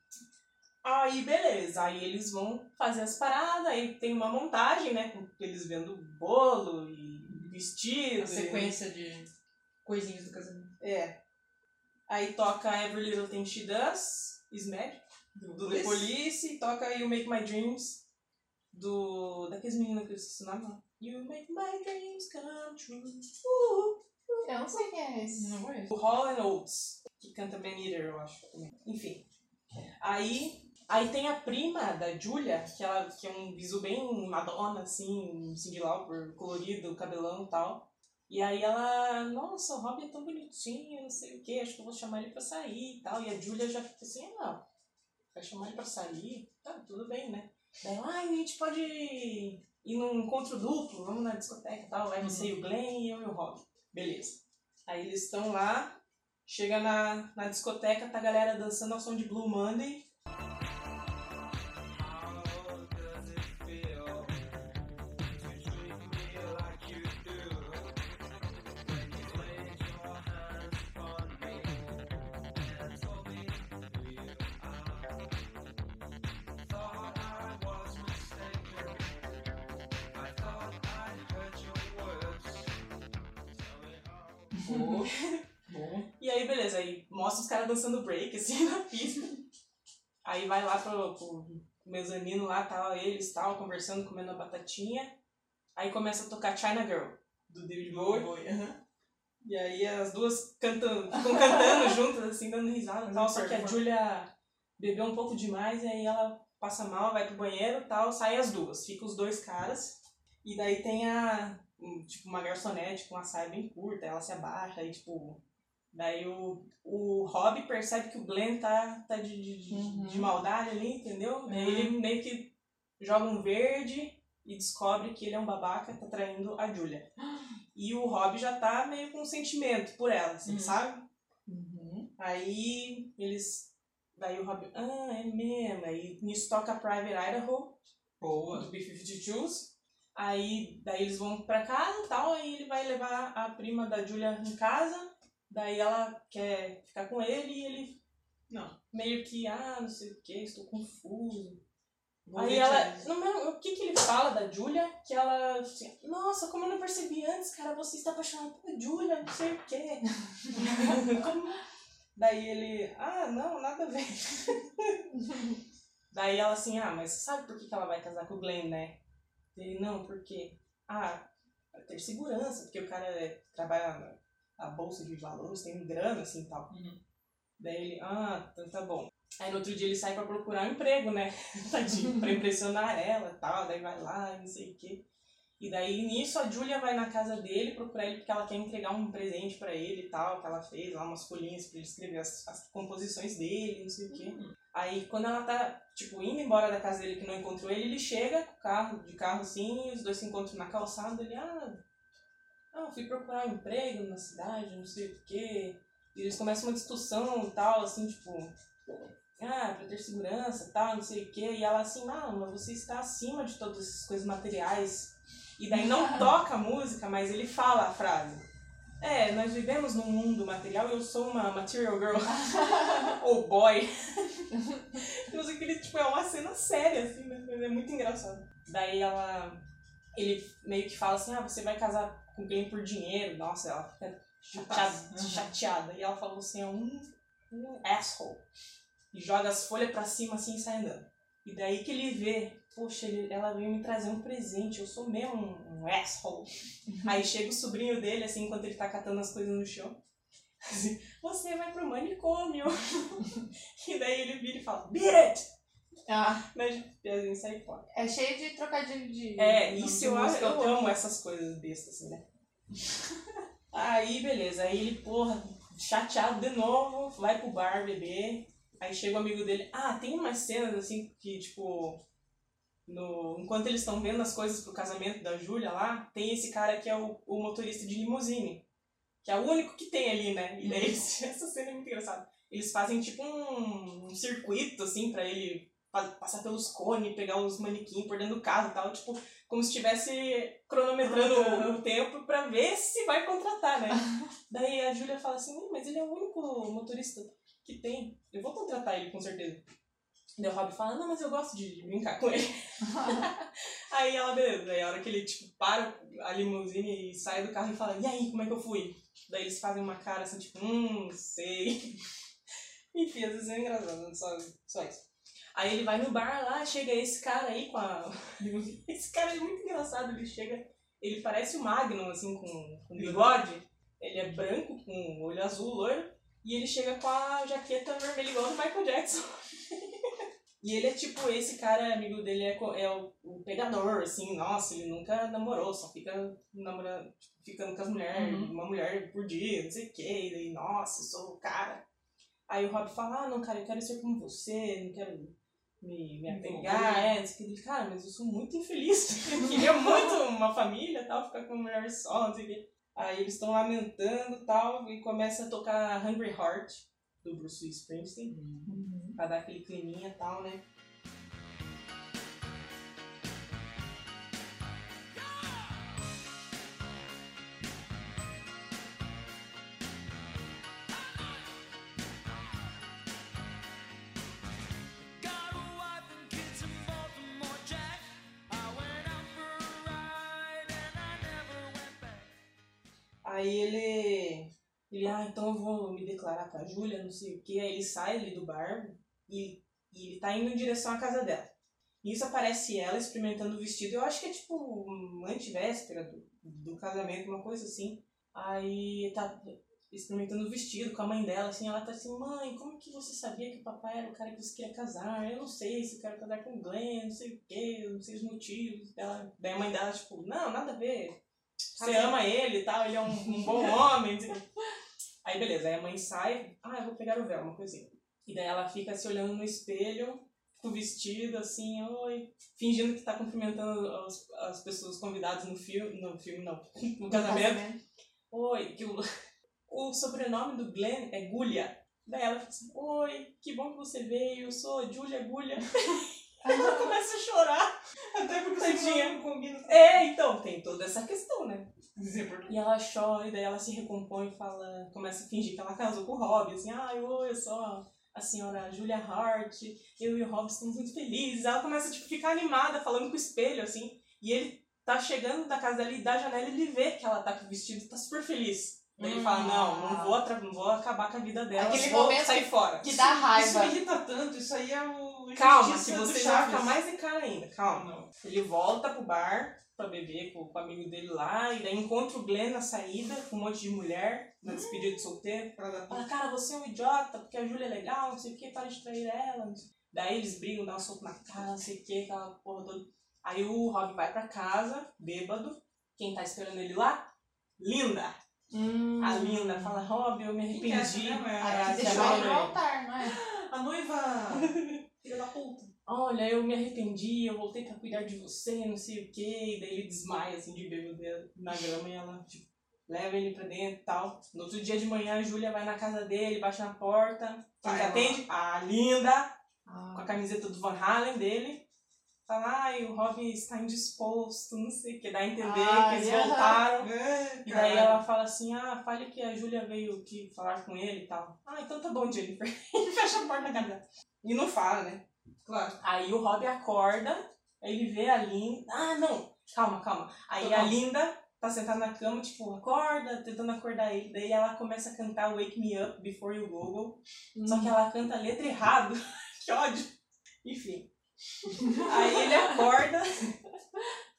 S4: Aí, beleza. Aí eles vão fazer as paradas, aí tem uma montagem, né? Com eles vendo bolo e vestido.
S3: A
S4: e-
S3: sequência de coisinhas do casamento.
S4: É. Aí toca Every Little Thing She Does, Smack, do, do The Police, e toca You Make My Dreams, do. daqueles meninos que eu esqueci o nome. You Make My Dreams Come True. Uh,
S2: Eu não sei quem é esse.
S3: Não conheço.
S4: o Hall and Oates, que canta Man Eater, eu acho. também. Enfim. Aí, aí tem a prima da Julia, que, ela, que é um bisu bem Madonna, assim, Cindy Lauper, colorido, cabelão e tal. E aí ela, nossa, o Robbie é tão bonitinho, não sei o que, acho que eu vou chamar ele pra sair e tal. E a Julia já fica assim, ah, vai chamar ele pra sair? Tá, tudo bem, né? Daí ela, ah, a gente pode ir num encontro duplo, vamos na discoteca e tal. Vai você e o Glenn e eu e o Robbie. Beleza. Aí eles estão lá, chega na, na discoteca, tá a galera dançando ao som de Blue Monday. Aí, beleza, aí mostra os caras dançando break, assim, (laughs) na pista. Aí vai lá pro, pro mezanino lá, tal, eles, tal, conversando, comendo a batatinha. Aí começa a tocar China Girl, do David Bowie. E aí as duas cantando, ficam cantando (laughs) juntas, assim, dando risada e tal. Só que a. Julia bebeu um pouco demais e aí ela passa mal, vai pro banheiro e tal, sai as duas. Fica os dois caras. E daí tem a, tipo, uma garçonete com uma saia bem curta, ela se abaixa e, tipo... Daí o, o Rob percebe que o Glenn tá, tá de, de,
S2: Uhum.
S4: de maldade ali, entendeu? Daí
S3: Uhum.
S4: ele meio que joga um verde e descobre que ele é um babaca, tá traindo a Julia. (gasps) E o Rob já tá meio com um sentimento por ela, assim,
S3: Uhum.
S4: sabe?
S3: Uhum.
S4: Aí eles. Daí o Rob, ah, é mesmo. Aí nisso toca Private Idaho,
S3: Boa.
S4: do B-52s. Aí daí eles vão pra casa e tal, aí ele vai levar a prima da Julia em casa. Daí ela quer ficar com ele e ele.
S3: Não.
S4: Meio que, ah, não sei o que, estou confuso.
S3: Vou
S4: Aí ela.
S3: que-
S4: Não, o que, que ele fala da Julia? Que ela. Assim, Nossa, como eu não percebi antes, cara, você está apaixonado pela Julia, não sei o quê. (laughs) Como- Daí ele. Ah, não, nada a ver. (laughs) Daí ela assim, ah, mas sabe por que, que ela vai casar com o Glenn, né? Ele, não, por quê? Ah, pra ter segurança, porque o cara é- trabalha na bolsa de valores, tem grana, assim e tal.
S3: Uhum.
S4: Daí ele, ah, então tá bom. Aí no outro dia ele sai pra procurar um emprego, né? (laughs) Tadinho, pra impressionar ela e tal, daí vai lá, não sei o quê. E daí nisso a Julia vai na casa dele procurar ele porque ela quer entregar um presente pra ele e tal, que ela fez lá, umas folhinhas pra ele escrever as, as composições dele, não sei o quê. Aí quando ela tá, tipo, indo embora da casa dele que não encontrou ele, ele chega com o carro, de carro assim, e os dois se encontram na calçada, ele, ah, ah, fui procurar um emprego na cidade, não sei o quê. E eles começam uma discussão e tal, assim, tipo, ah, pra ter segurança e tal, não sei o quê. E ela assim, não, mas você está acima de todas essas coisas materiais. E daí não (laughs) toca a música, mas ele fala a frase. É, nós vivemos num mundo material e eu sou uma material girl. (laughs) Ou boy. Não sei que ele, tipo, é uma cena séria, assim? Mas é muito engraçado. Daí ela. Ele meio que fala assim, ah, você vai casar com quem por dinheiro. Nossa, ela fica chateada.
S3: Uhum.
S4: chateada. E ela falou assim, é um, um asshole. E joga as folhas pra cima assim e sai andando. E daí que ele vê, poxa, ele, ela veio me trazer um presente, eu sou mesmo um, um asshole. Aí chega o sobrinho dele, assim, enquanto ele tá catando as coisas no chão. Assim, você vai pro manicômio. (laughs) e daí ele vira e fala, beat it!
S2: Ah,
S4: Mas Piazinho sai fora.
S2: é cheio de trocadilho de.
S4: É, isso eu,
S2: música,
S4: eu amo essas coisas bestas, assim, né? (laughs) aí, beleza. Aí ele, porra, chateado de novo, vai pro bar beber. Aí chega o amigo dele. Ah, tem umas cenas, assim, que, tipo... No, enquanto eles estão vendo as coisas pro casamento da Júlia lá, tem esse cara que é o, o motorista de limusine. que é o único que tem ali, né? E daí eles, (laughs) essa cena é muito engraçada. Eles fazem tipo um, um circuito, assim, pra ele passar pelos cones, pegar os manequins por dentro do carro e tal, tipo, como se estivesse cronometrando o, o tempo pra ver se vai contratar, né? (laughs) daí a Júlia fala assim, "Hum, mas ele é o único motorista que tem. Eu vou contratar ele com certeza. Daí o Rob fala, não, mas eu gosto de brincar com ele. (laughs) aí ela, beleza. Aí a hora que ele, tipo, para a limusine e sai do carro e fala, e aí, como é que eu fui? Daí eles fazem uma cara assim, tipo, hum, sei. (laughs) Enfim, às vezes é engraçado, só, só isso. Aí ele vai no bar lá, chega esse cara aí com a. (laughs) Esse cara é muito engraçado, ele chega. Ele parece o Magnum, assim, com, com bigode. Ele é branco, com olho azul, loiro. E ele chega com a jaqueta vermelha igual do Michael Jackson. (laughs) E ele é tipo, esse cara, amigo dele, é, é o, o pegador, assim, nossa, ele nunca namorou, só fica namorando, tipo, ficando com as mulheres,
S2: Uhum.
S4: uma mulher por dia, não sei o que, e daí, nossa, sou o cara. Aí o Rob fala, ah, não, cara, eu quero ser como você, não quero me, me apegar, é, não sei o que. Ele, cara, mas eu sou muito infeliz, (laughs) eu queria muito uma família, tal, ficar com uma mulher só, não sei o que. Aí eles estão lamentando tal, e começa a tocar Hungry Heart, do Bruce Springsteen pra dar aquele climinha e tal, né? Aí ele. Ele, ah, então eu vou me declarar pra Júlia, não sei o que. Aí ele sai ali do bar e, e ele tá indo em direção à casa dela. Nisso aparece ela experimentando o vestido. Eu acho que é tipo uma antivéspera do, do casamento, uma coisa assim. Aí tá experimentando o vestido com a mãe dela, assim, ela tá assim, mãe, como que você sabia que o papai era o cara que você queria casar? Eu não sei se eu quero casar com o Glenn, não sei o que, não sei os motivos. Ela, daí a mãe dela, tipo, não, nada a ver. Você
S3: Casei.
S4: ama ele e tal, ele é um, um bom (laughs) homem. Aí beleza, aí a mãe sai, ah, eu vou pegar o véu, uma coisinha. E daí ela fica se olhando no espelho, com o vestido, assim, oi, fingindo que tá cumprimentando as, as pessoas convidadas no filme, no filme não, (laughs) no casamento. Oi, que o, o sobrenome do Glenn é Gullia. Daí ela fica assim, oi, que bom que você veio, eu sou Julia Gullia. (laughs) Aí ela começa a chorar.
S3: Até porque
S4: Tadinha.
S3: você não combina com
S4: É, então, tem toda essa questão, né?
S3: por
S4: E ela chora, e daí ela se recompõe e fala, começa a fingir que ela casou com o Rob, assim, ai, oi, eu sou a senhora Julia Hart, eu e o Rob estamos muito felizes. Ela começa tipo, a ficar animada, falando com o espelho, assim, e ele tá chegando da casa dela e da janela ele vê que ela tá com o vestido e tá super feliz. Daí ele
S2: Hum.
S4: fala, não, não vou, atra- não vou acabar com a vida dela,
S2: Aquele
S4: vou
S2: momento
S4: sair fora.
S2: Que dá raiva.
S3: Isso me irrita tanto, isso aí é o.
S4: Calma, que
S3: do
S4: você já fica mais de cara ainda, calma.
S3: Não.
S4: Ele volta pro bar pra beber com, com o amigo dele lá, e daí encontra o Glenn na saída com um monte de mulher, na despedida de solteiro.
S3: Pra dar
S4: Fala, cara, você é um idiota, porque a Júlia é legal, não sei o que, para de trair ela. Daí eles brigam, dão um soco na cara, não sei o que, aquela porra toda. Aí o Rob vai pra casa, bêbado. Quem tá esperando ele lá? Linda!
S2: Hum.
S4: A Linda fala, Rob, eu me
S3: Quem que é essa
S4: arrependi.
S3: mesmo? É
S2: Aí
S3: a
S4: que
S2: deixou
S4: é
S2: ele no
S4: mãe.
S2: altar, não é?
S3: A noiva. (laughs) Da puta.
S4: Olha, eu me arrependi, eu voltei pra cuidar de você, não sei o que. Daí ele desmaia, assim, de bêbado na grama e ela, tipo, leva ele pra dentro e tal. No outro dia de manhã, a Júlia vai na casa dele, bate na porta. Quem que atende? A Linda, com a
S2: Ah,
S4: camiseta do Van Halen dele. Fala, ai, o Rob está indisposto, não sei o que. Dá a entender
S2: Ai,
S4: que eles
S2: aham.
S4: voltaram.
S3: É,
S4: E daí ela fala assim, ah, fale que a Júlia veio aqui falar com ele e tal. Ah, então tá bom, Jennifer. (laughs) E fecha a porta cara dela. E não fala, né?
S3: Claro.
S4: Aí o Rob acorda, aí ele vê a Linda. Ah, não! Calma, calma. Aí a. Linda tá sentada na cama, tipo, acorda, tentando acordar ele. Daí ela começa a cantar Wake Me Up Before You Go Go. Só que ela canta a letra errado. (laughs) que ódio. Enfim. Aí ele acorda,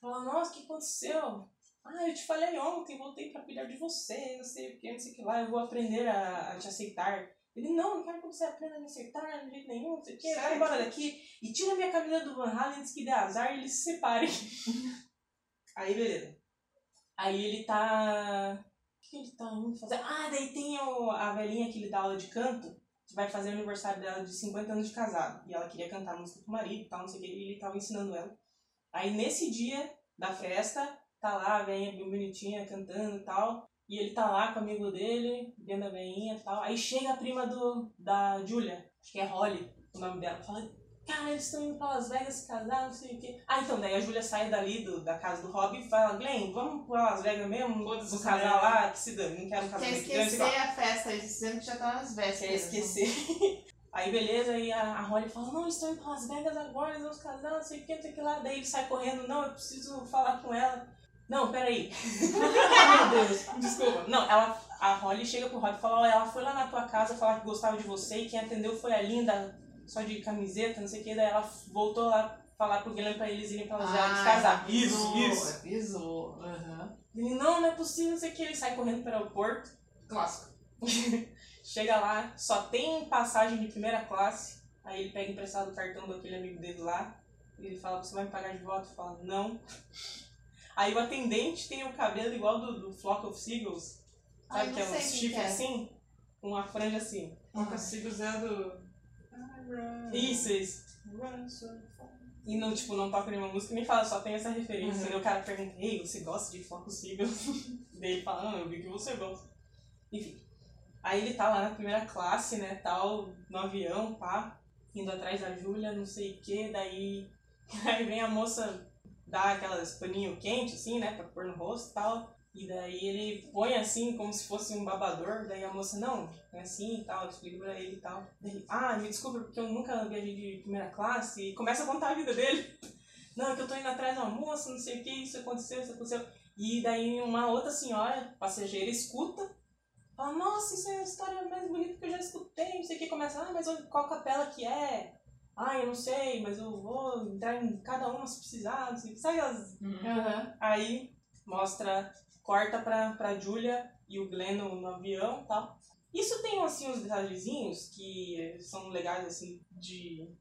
S4: fala, nossa, o que aconteceu? Ah, eu te falei ontem, voltei pra cuidar de você, não sei o que, não sei o que lá, eu vou aprender a, a te aceitar. Ele, não, não quero que você aprenda a me aceitar de jeito nenhum, não sei o que, vai embora daqui e tira minha camisa do Van Halen antes que dê azar e eles se separem. (laughs) Aí, beleza. Aí ele tá... O que ele tá indo fazer? Ah, daí tem o, a velhinha que ele dá aula de canto, que vai fazer o aniversário dela de 50 anos de casado. E ela queria cantar a música pro marido e tal, não sei o que, e ele tava ensinando ela. Aí nesse dia da festa, tá lá a velhinha bem bonitinha cantando e tal. E ele tá lá com o amigo dele, vendo a veinha e tal. Aí chega a prima do, da Julia, acho que é Holly, o nome dela. Fala, cara, eles estão indo pra Las Vegas se casar, não sei o quê. Ah, então, daí a Julia sai dali do, da casa do Rob e fala, Glenn, vamos pra Las Vegas mesmo? Vou casar
S3: né?
S4: lá, que se dane, não quero um
S2: Quer
S4: casamento grande.
S2: esquecer
S4: lá.
S2: a festa, eles dizendo que já tá nas vésperas.
S4: Quer esquecer. (laughs) Aí beleza, aí a, a Holly fala, não, eles estão indo pra Las Vegas agora, eles vão se casar, não sei o que, não sei o que lá. Daí ele sai correndo, não, eu preciso falar com ela. Não, peraí. (laughs) Meu Deus, desculpa. Não, ela, a Holly chega pro Rob e fala, ó, ela foi lá na tua casa falar que gostava de você e quem atendeu foi a Linda, só de camiseta, não sei o que. Daí ela voltou lá falar pro Guilherme pra eles irem pra Vegas
S2: Ah,
S4: casar.
S2: avisou,
S4: Isso, isso.
S2: Avisou. Aham.
S4: Ele, não, não é possível, não sei o que. Ele sai correndo pro aeroporto.
S2: Clássico. (laughs)
S4: Chega lá, só tem passagem de primeira classe. Aí ele pega emprestado o cartão daquele amigo dele lá. E ele fala, você vai me pagar de volta? Fala, não. Aí o atendente tem o cabelo igual do, do Flock of Seagulls.
S2: Ai,
S4: Sabe
S2: não
S4: que é um chifre
S2: é.
S4: assim? Com uma franja assim.
S3: Não consigo usar do.
S4: Isso, isso. E não, tipo, não toca nenhuma música, nem fala, só tem essa referência.
S2: Uhum.
S4: O cara pergunta, ei, você gosta de Flock of Seagulls? (laughs) Daí ele fala, não, eu vi que você gosta. Enfim. Aí ele tá lá na primeira classe, né, tal, no avião, pá, indo atrás da Júlia, não sei o que, daí, (laughs) aí vem a moça dar aquelas paninho quente, assim, né, pra pôr no rosto e tal, e daí ele põe assim, como se fosse um babador, daí a moça, não, é assim e tal, explica pra ele e tal. Daí, ah, me desculpa, porque eu nunca viajei de primeira classe, e começa a contar a vida dele. (laughs) Não, é que eu tô indo atrás de uma moça, não sei o que, isso aconteceu, isso aconteceu. E daí uma outra senhora, passageira, escuta, fala, nossa, isso é a história mais bonita que eu já escutei, não sei o que, começa, ah, mas qual capela que é? Ah, eu não sei, mas eu vou entrar em cada uma se precisar, não sei o que. Sabe as...
S2: Aham.
S4: Aí mostra, corta pra, pra Julia e o Glenn no, no avião e tal. Isso tem, assim, uns detalhezinhos que são legais, assim, de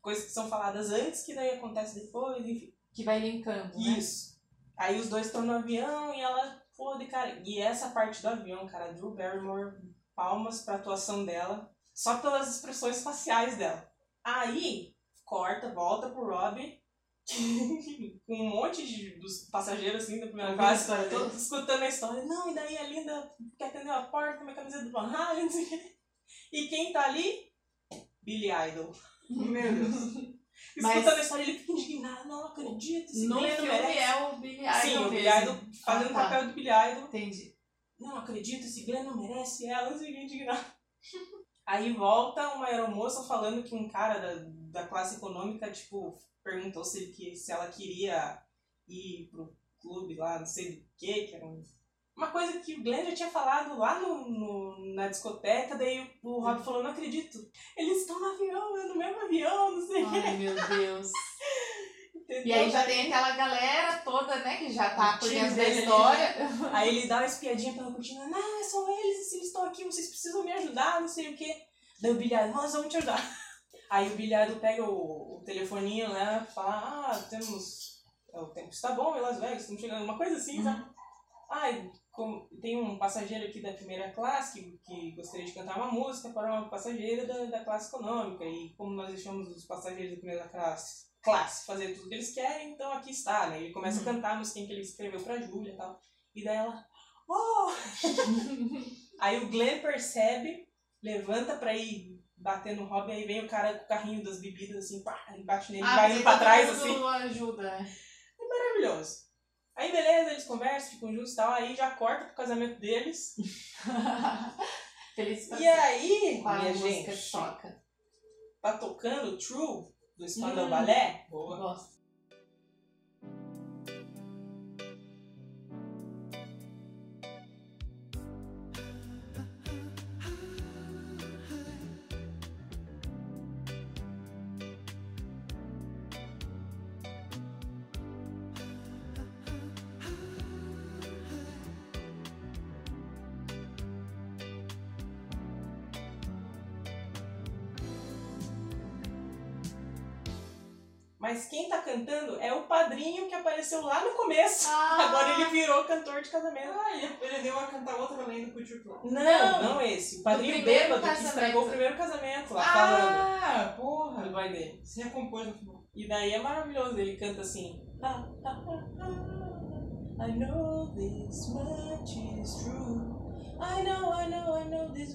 S4: coisas que são faladas antes, que daí acontece depois, enfim.
S2: Que vai linkando, né?
S4: Isso. Aí os dois estão no avião e ela, pô, de cara. E essa parte do avião, cara, Drew Barrymore, palmas pra atuação dela, só pelas expressões faciais dela. Aí, corta, volta pro Rob, (laughs) com um monte de, dos passageiros assim da primeira
S2: a
S4: classe, todos escutando a história. Não, e daí a Linda que atendeu a porta com uma camiseta do Van Halen, não sei o quê. E quem tá ali? Billy Idol.
S3: Meu Deus. (laughs)
S2: Mas-
S4: Escutando a história, ele fica indignado. Não acredito, esse
S2: No
S4: Glenn não
S2: filme
S4: merece.
S2: é o Billy Idol
S4: Sim, o Billy. Idol fazendo
S2: Ah,
S4: o
S2: tá.
S4: papel do Billy Idol.
S2: Entendi.
S4: Não acredito, esse Glenn não merece ela, não que, indignado. (laughs) Aí volta uma aeromoça falando que um cara da, da classe econômica, tipo, perguntou se, ele, se ela queria ir pro clube lá, não sei do que, que era um... Uma coisa que o Glenn já tinha falado lá no, no- na discoteca, daí o, o Rob falou, não acredito, eles estão no avião, é no mesmo avião, não sei o que.
S2: Ai, meu Deus. (laughs)
S4: Entendeu?
S2: E aí já tem aquela galera toda, né, que já tá por dentro da
S4: dele
S2: história. (laughs)
S4: Aí ele dá uma espiadinha pela cortina, não, são eles, eles estão aqui, vocês precisam me ajudar, não sei o quê. Daí o bilhado, nós vamos te ajudar. (laughs) Aí o bilhado pega o, o telefoninho, né, fala, ah, temos, o tempo está bom em Las Vegas, estamos chegando, uma coisa assim, sabe? Ai, como- tem um passageiro aqui da primeira classe que, que gostaria de cantar uma música para uma passageira da, da classe econômica. E como nós deixamos os passageiros da primeira classe, classe fazer tudo que eles querem, então aqui está, né? Ele começa
S2: Uhum.
S4: a cantar a música que ele escreveu pra Júlia e tal. E daí ela, oh! (laughs) aí o Glenn percebe, levanta pra ir bater no Robin, aí vem o cara com o carrinho das bebidas, assim, pá, bate nele,
S2: Ah,
S4: vai indo pra trás, assim
S2: ajuda, né?
S4: maravilhoso. Aí beleza, eles conversam, ficam juntos e tal, aí já corta pro casamento deles. (laughs)
S2: Feliz
S4: E aí, minha
S2: música
S4: gente,
S2: toca.
S4: tá tocando True do Spandau
S2: Hum.
S4: Ballet.
S2: Gosto.
S4: Mas quem tá cantando é o padrinho que apareceu lá no começo.
S2: Ah. (laughs)
S4: Agora ele virou cantor de casamento.
S3: Ah, ele, ele deu a cantar outra além do Culture Club.
S4: Não, não esse. O padrinho
S2: primeiro
S4: bêbado que estragou o primeiro casamento lá falando.
S3: Ah,
S4: O
S3: porra.
S4: pai dele.
S3: Se recompôs no final.
S4: E daí é maravilhoso, ele canta assim. "Ah, ah, ah, ah, I know this much is true.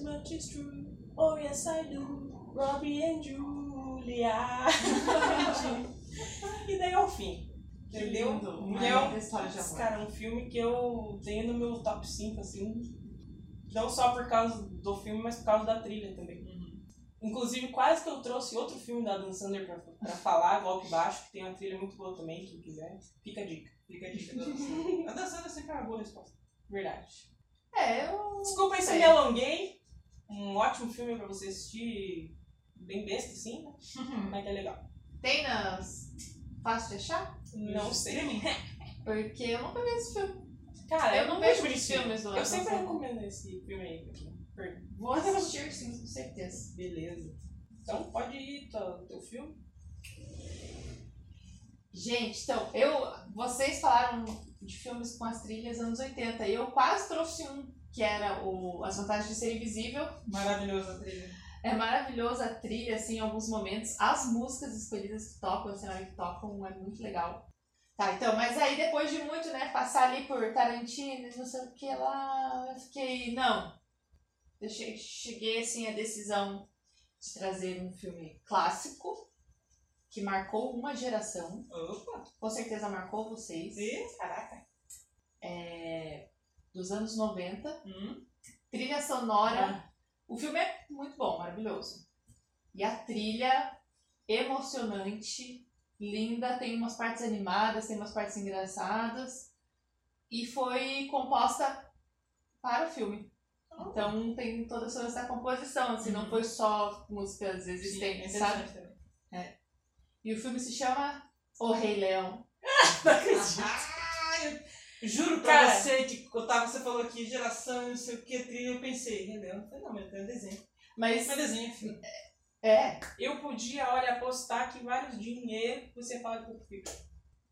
S4: much is true. Oh yes I do. Robbie and Julia. (laughs) (laughs) e daí ao fim. Entendeu?
S2: lindo. Ai,
S4: é um,
S2: história de amor.
S4: cara, é um filme que eu tenho no meu top 5, assim. Não só por causa do filme, mas por causa da trilha também. Inclusive, quase que eu trouxe outro filme da Dan Sandler pra, pra falar, Golpe Baixo, que tem uma trilha muito boa também, quem quiser. Fica a dica.
S3: Fica a dica da. A dançando sempre é uma boa resposta.
S4: Verdade.
S2: É, eu.
S4: Desculpa aí se
S2: Sei.
S4: me alonguei. Um ótimo filme pra você assistir. Bem besta, assim, né? (laughs) Mas que é legal.
S2: Tem nas. Fácil de achar?
S4: Não sei.
S2: Porque eu nunca vi esse filme.
S4: Cara,
S2: eu não vejo muitos filmes do
S4: Eu sempre recomendo esse filme aí.
S2: Vou assistir, sim, com certeza.
S4: Beleza. Então pode ir, tá, teu filme.
S2: Gente, então, eu. Vocês falaram de filmes com as trilhas anos 80 e eu quase trouxe um que era o As Vantagens de Ser Invisível.
S3: Maravilhosa a trilha.
S2: É maravilhosa a trilha, assim, em alguns momentos. As músicas escolhidas que tocam, assim, a hora que tocam, é muito legal. Tá, então, mas aí depois de muito, né, passar ali por Tarantino e não sei o que lá, eu fiquei, não. Eu che- cheguei, assim, à decisão de trazer um filme clássico que marcou uma geração.
S3: Opa!
S2: Com certeza marcou vocês.
S3: E? Caraca.
S2: É, dos anos 90.
S3: Hum.
S2: Trilha sonora. O filme é muito bom, maravilhoso. E a trilha emocionante, linda, tem umas partes animadas, tem umas partes engraçadas. E foi composta para o filme. Então tem toda essa composição, assim, não foi só músicas
S3: Sim, é
S2: existentes, sabe?
S3: também.
S2: E o filme se chama O Rei Leão. (laughs)
S4: Não acredito.
S3: Juro pra
S4: Cara.
S3: você que tava, você falou aqui, geração, não sei o que, trilha, eu pensei, Rei Leão. Eu falei, não, mas é desenho.
S2: Mas
S3: Mas desenho, filho.
S2: é,
S4: Eu podia, olha, apostar que vários dinheiro você fala que eu fico.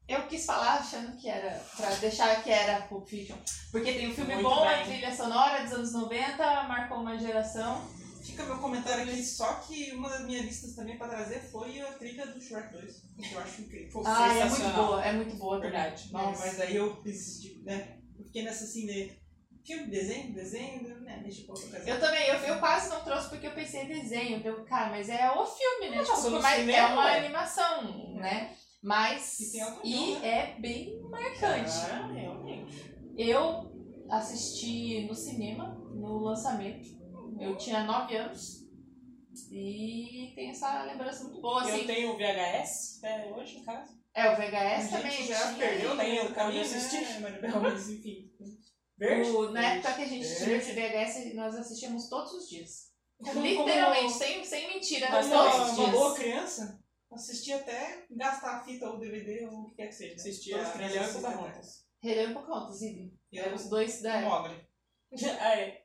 S2: eu quis falar achando que era, pra deixar que era Pulp Fiction. Porque tem um filme
S4: Muito
S2: bom,
S4: bem.
S2: a trilha sonora dos anos 90, marcou uma geração.
S3: Fica meu comentário aqui, só que uma das minhas listas também pra trazer foi a trilha do Shrek 2. Que eu acho incrível.
S2: Ah, é muito
S4: sensacional.
S2: boa, é muito boa.
S4: Verdade.
S3: Não,
S2: Nossa.
S3: mas aí eu desisti, né? Eu fiquei nessa assim de filme, desenho, desenho, né? Deixa outra ocasião.
S2: Eu também, eu, eu quase não trouxe porque eu pensei desenho. Deu, cara, mas é o filme, né?
S4: Não,
S2: Tipo,
S4: passou no
S2: mas é
S4: cinema,
S2: uma
S4: ué.
S2: animação, né? Mas.
S3: E
S2: E
S3: né?
S2: é bem marcante.
S4: Ah, realmente.
S2: Eu assisti no cinema, no lançamento. Eu tinha 9 anos. E tem essa lembrança muito boa, assim.
S4: Eu tenho o VHS até hoje em casa.
S2: É, o
S3: A
S2: VHS
S3: gente
S2: também
S3: já
S2: tinha.
S3: perdeu no
S4: Tem
S3: meio
S4: o
S3: do caminho,
S4: caminho
S3: né?
S4: assistir. Mas (laughs) enfim. Verde?
S2: O- na
S4: Verde.
S2: época que a gente tinha esse VHS, nós assistíamos todos os dias.
S3: Como-
S2: Literalmente, sem, sem mentira,
S4: Nós
S3: Como
S2: todos
S3: uma,
S2: os
S3: uma
S2: dias.
S3: boa criança, assistia até gastar a fita ou DVD ou o que quer que seja. né?
S4: Assistia
S3: Todas as crianças
S4: Rei Leão e Pocahontas.
S2: E Pocahontas.
S3: E
S2: Eram
S3: eu,
S2: os dois da.
S3: Mogli. (laughs)
S4: Ah, é.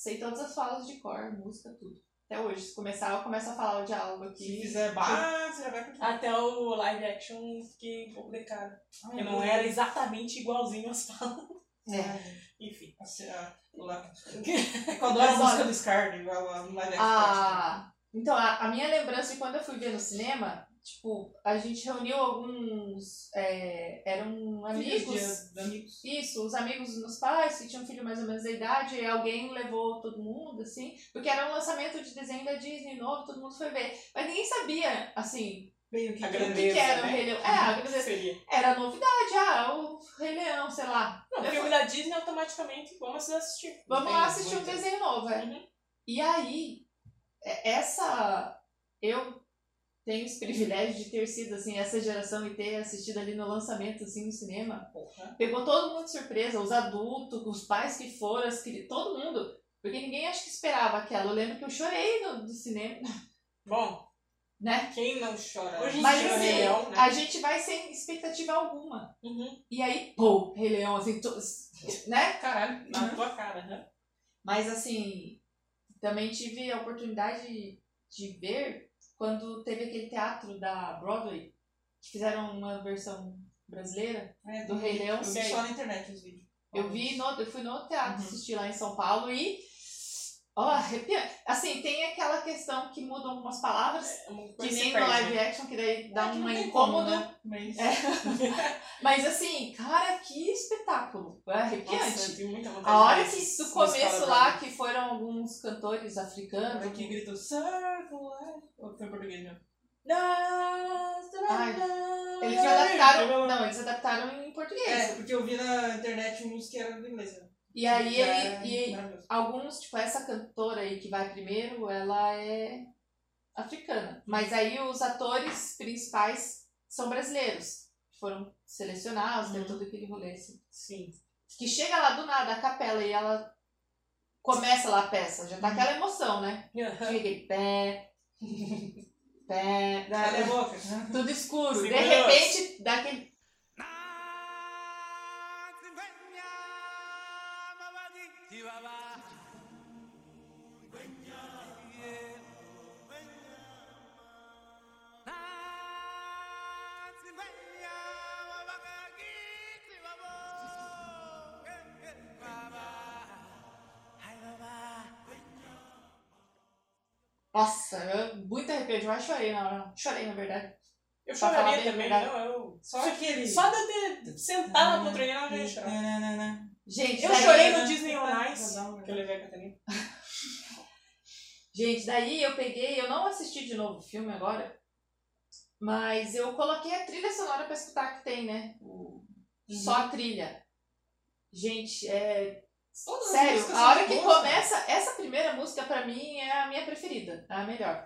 S2: Sei todas as falas de cor, música, tudo. Até hoje. Se começar, eu começo a falar o diálogo
S3: Se
S2: aqui.
S3: fizer bah, você já vai continuar.
S4: Até o live action fiquei um pouco de cara. Porque não era exatamente igualzinho as falas.
S2: É.
S4: Enfim.
S3: Assim, a- o lá- (laughs) É eu adoro a música do Scar, igual a live action.
S2: Ah, então, a, a minha lembrança de quando eu fui ver no cinema, tipo, a gente reuniu alguns. é, eram amigos.
S3: De amigos.
S2: Isso, os amigos dos meus pais, que tinham um filho mais ou menos da idade, e alguém levou todo mundo, assim, porque era um lançamento de desenho da Disney novo, todo mundo foi ver. Mas ninguém sabia, assim,
S3: Bem o que
S4: A
S3: que
S2: o
S3: era.
S2: era o
S4: né?
S2: Rei Leão. É, a grandeza.
S4: Seria.
S2: Era novidade, ah, o Rei Leão, sei lá.
S4: Não,
S2: Eu
S4: filme da Disney automaticamente vamos assistir.
S2: Vamos lá assistir um desenho novo, é.
S4: Uhum.
S2: E aí, é- essa. Eu tenho esse privilégio de ter sido, assim, essa geração e ter assistido ali no lançamento, assim, no cinema.
S4: Porra.
S2: Pegou todo mundo de surpresa, os adultos, os pais que foram, as cri- todo mundo. Porque ninguém acho que esperava aquela. Eu lembro que eu chorei no, do cinema,
S4: Bom,
S2: né?
S4: quem não chora?
S3: Hoje em
S2: Mas
S3: dia,
S2: assim,
S4: Rei Leão, né?
S2: a gente vai sem expectativa alguma.
S4: Uhum.
S2: E aí, pô, Rei Leão, assim, to- né?
S4: Caralho, na tua cara, né?
S2: Mas assim, também tive a oportunidade de ver quando teve aquele teatro da Broadway, que fizeram uma versão brasileira.
S3: É,
S2: Do Rei Leão,
S3: Eu vi só na internet os vídeos.
S2: Eu vi no, eu fui no teatro
S3: Uhum.
S2: assistir lá em São Paulo e Ó, arrepiante. Assim, tem aquela questão que muda algumas palavras,
S4: É
S2: que nem no live
S4: né?
S2: action, que daí dá
S3: É que
S2: um incômodo.
S3: como, né? Mas
S2: É. (laughs) Mas assim, cara, que espetáculo. É arrepiante.
S4: Nossa,
S2: A hora que do começo lá, que foram alguns cantores africanos.
S3: aqui gritou Circle Life. Ou foi em português mesmo?
S2: Ai, Eles adaptaram. Não, eles adaptaram em português.
S3: É, porque eu vi na internet uns que eram do inglês. né?
S2: E aí
S3: É,
S2: ele. E
S3: maravilhoso.
S2: alguns, tipo, essa cantora aí que vai primeiro, ela é africana. Mas aí os atores principais são brasileiros. Foram selecionados, tem
S4: Uhum.
S2: todo aquele rolê assim.
S4: Sim.
S2: Que chega lá do nada a capela e ela começa lá a peça, já tá aquela emoção, né? Fica aquele pé, (laughs) pé,
S3: Cala a boca.
S2: tudo escuro. De
S4: Segurança.
S2: repente dá aquele. Eu chorei na hora. Chorei, na verdade.
S4: Eu
S2: Pra
S4: choraria também,
S2: verdade.
S4: não, eu...
S3: Só aquele.
S4: Só de sentar na poltrona eu já ia chorar.
S3: Nananana.
S2: Gente,
S4: Eu
S2: daí-
S4: chorei no Disney On Ice,
S3: Não, não.
S4: que eu levei a Catarina.
S2: Gente, daí eu peguei, eu não assisti de novo o filme agora, mas eu coloquei a trilha sonora pra escutar que tem, né? O- Só a trilha. Gente, é.
S3: Todas as
S2: Sério, a hora que
S3: boas,
S2: começa, essa primeira música pra mim é a minha preferida, é a melhor.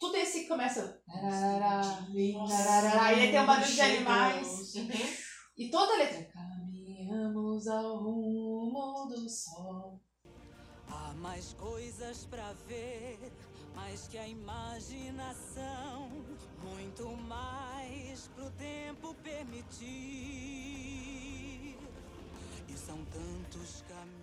S2: Tudo esse que começa. E aí tem um barulho de animais.
S3: os-
S2: E toda a letra. Caminhamos ao rumo do sol.
S6: Há mais coisas pra ver, mais que a imaginação, muito mais pro tempo permitir. E são tantos caminhos.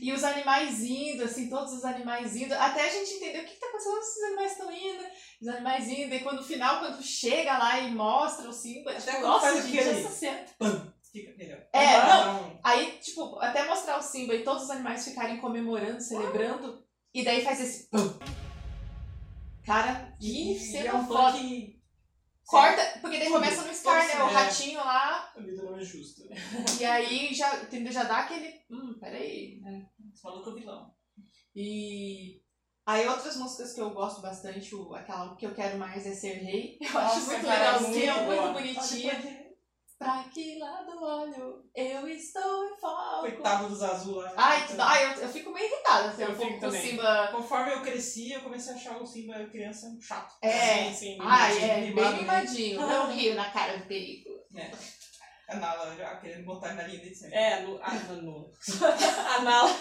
S2: E os animais indo, assim, todos os animais indo, até a gente entender o que, que tá acontecendo, os animais estão indo, os animais indo, e quando no final, quando chega lá e mostra o Simba,
S3: Até
S2: tipo, nossa, gente, essa cena.
S3: Fica melhor.
S2: É, não. Aí, tipo, até mostrar o Simba e todos os animais ficarem comemorando, celebrando, e daí faz esse pum. Cara, que cena
S3: é um
S2: foda.
S3: funk.
S2: Corta, porque daí começa no Scar, né? O
S3: é.
S2: ratinho lá,
S4: A vida não é justa.
S2: e aí já, entendeu? já dá aquele. Hum, peraí, né?
S3: Esse maluco é o vilão.
S2: E aí outras músicas que eu gosto bastante, o, aquela que eu quero mais é ser rei. Eu acho
S3: Nossa,
S2: muito
S3: cara,
S2: legalzinha,
S4: muito
S2: bonitinha. Pra que lado olho? Eu estou em foco.
S3: Coitado dos azul lá.
S2: Ai, tu- ai, eu, eu fico meio irritada assim,
S4: Eu
S2: um pouco
S4: fico
S2: com o. Simba.
S3: Conforme eu cresci, eu comecei a achar o Simba criança um chato.
S2: É.
S4: Sim, sim.
S2: Ai, é,
S3: mimado,
S2: bem
S3: né?
S2: mimadinho. Não rio na cara do perigo.
S3: A Nala já querendo botar na linha dele sempre.
S4: É, no, a, no, a Nala.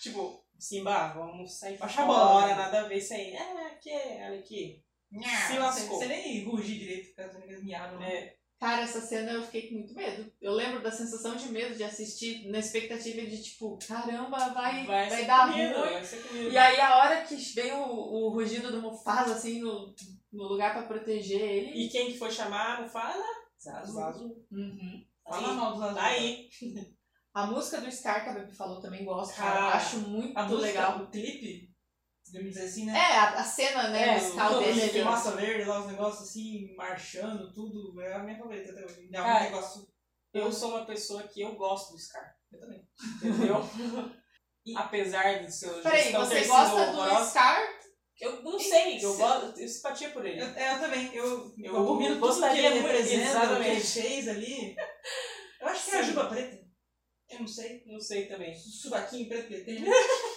S4: Tipo, Simba, vamos sair
S3: Baixa a
S4: fora,
S3: bola.
S4: nada a ver isso aí. É, aqui, olha aqui. Se
S3: Você,
S4: lascou.
S3: você nem rugir direito, porque as amigas miaram. né?
S4: É,
S2: Cara, essa cena eu fiquei com muito medo. Eu lembro da sensação de medo de assistir na expectativa de tipo, caramba, vai, vai,
S4: ser
S2: dar
S4: comida,
S2: ruim.
S4: vai.
S2: E aí a hora que vem o, o rugido do Mufasa, assim, no, no lugar pra proteger ele.
S4: E quem que foi chamar, não fala?
S3: Zazu.
S4: Zazu.
S2: Uhum.
S3: Fala mal dos azul.
S4: Tá aí. (laughs)
S2: A música do Scar que a Baby falou também gosto,
S4: Cara,
S2: cara. Acho muito
S3: A música,
S2: legal.
S3: o clipe, podemos dizer assim, né?
S2: É, a, a cena, né,
S4: É,
S2: musical dele ali.
S3: massa verde lá, os negócios assim, marchando, tudo. É a minha favorita até hoje. É um
S4: Cara,
S3: negócio.
S4: Eu sou uma pessoa que eu gosto do Scar.
S3: Eu também.
S4: Entendeu? (laughs) Apesar de seu
S2: Peraí, você
S4: ter sido
S2: gosta do
S4: horrorosa,
S2: Scar?
S4: Eu não sei, eu gosto, eu tenho simpatia por ele.
S3: Eu, é, eu também. Eu, eu,
S4: Eu
S3: abomino tudo que
S4: gostaria
S3: ele
S4: muito-
S3: representa, o que ele fez ali. Eu acho que é a
S4: Sim.
S3: juba preta. Eu não sei.
S4: Não sei também.
S3: Subaquinho preto que ele tem. (laughs)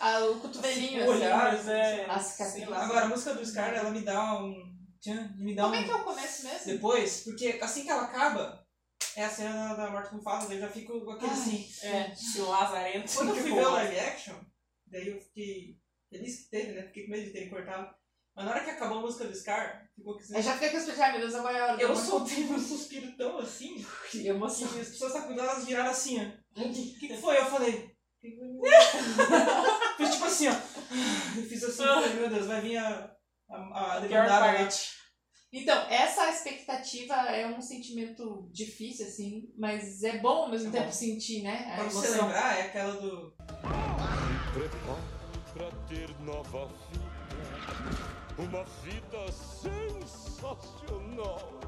S2: Ah, o cotovelinho,
S3: O
S2: assim.
S3: olhar,
S4: Mas é.
S2: A cicatriz.
S3: Agora, a música do Scar, ela me dá um. Me dá
S2: Como
S3: um.
S2: é que é o começo mesmo?
S3: Depois, porque assim que ela acaba, é a cena da, morte com daí eu já fico com aquele
S2: Ai.
S3: assim.
S4: É, esse lazarento.
S3: Quando eu fui ver o live action, daí eu fiquei feliz que teve, né? Fiquei com medo de terem cortado. Mas na hora que acabou a música do Scar, ficou esse.
S2: Eu já fiquei com os ai meu Deus, agora é hora
S3: Eu soltei um suspiro tão assim,
S2: Que emoção.
S3: as pessoas cuidando, elas viraram assim, ó. O que, que foi? Eu falei. Fiz assim, ó. Eu fiz assim, falei, meu Deus, vai vir a, a, a
S4: pior parte.
S2: Então, essa expectativa é um sentimento difícil, assim, mas é bom ao mesmo
S3: É
S2: tempo
S3: bom.
S2: sentir, né? A
S3: Quando você lembrar, é aquela do.
S7: Prepare pra ter nova vida. Uma vida sensacional.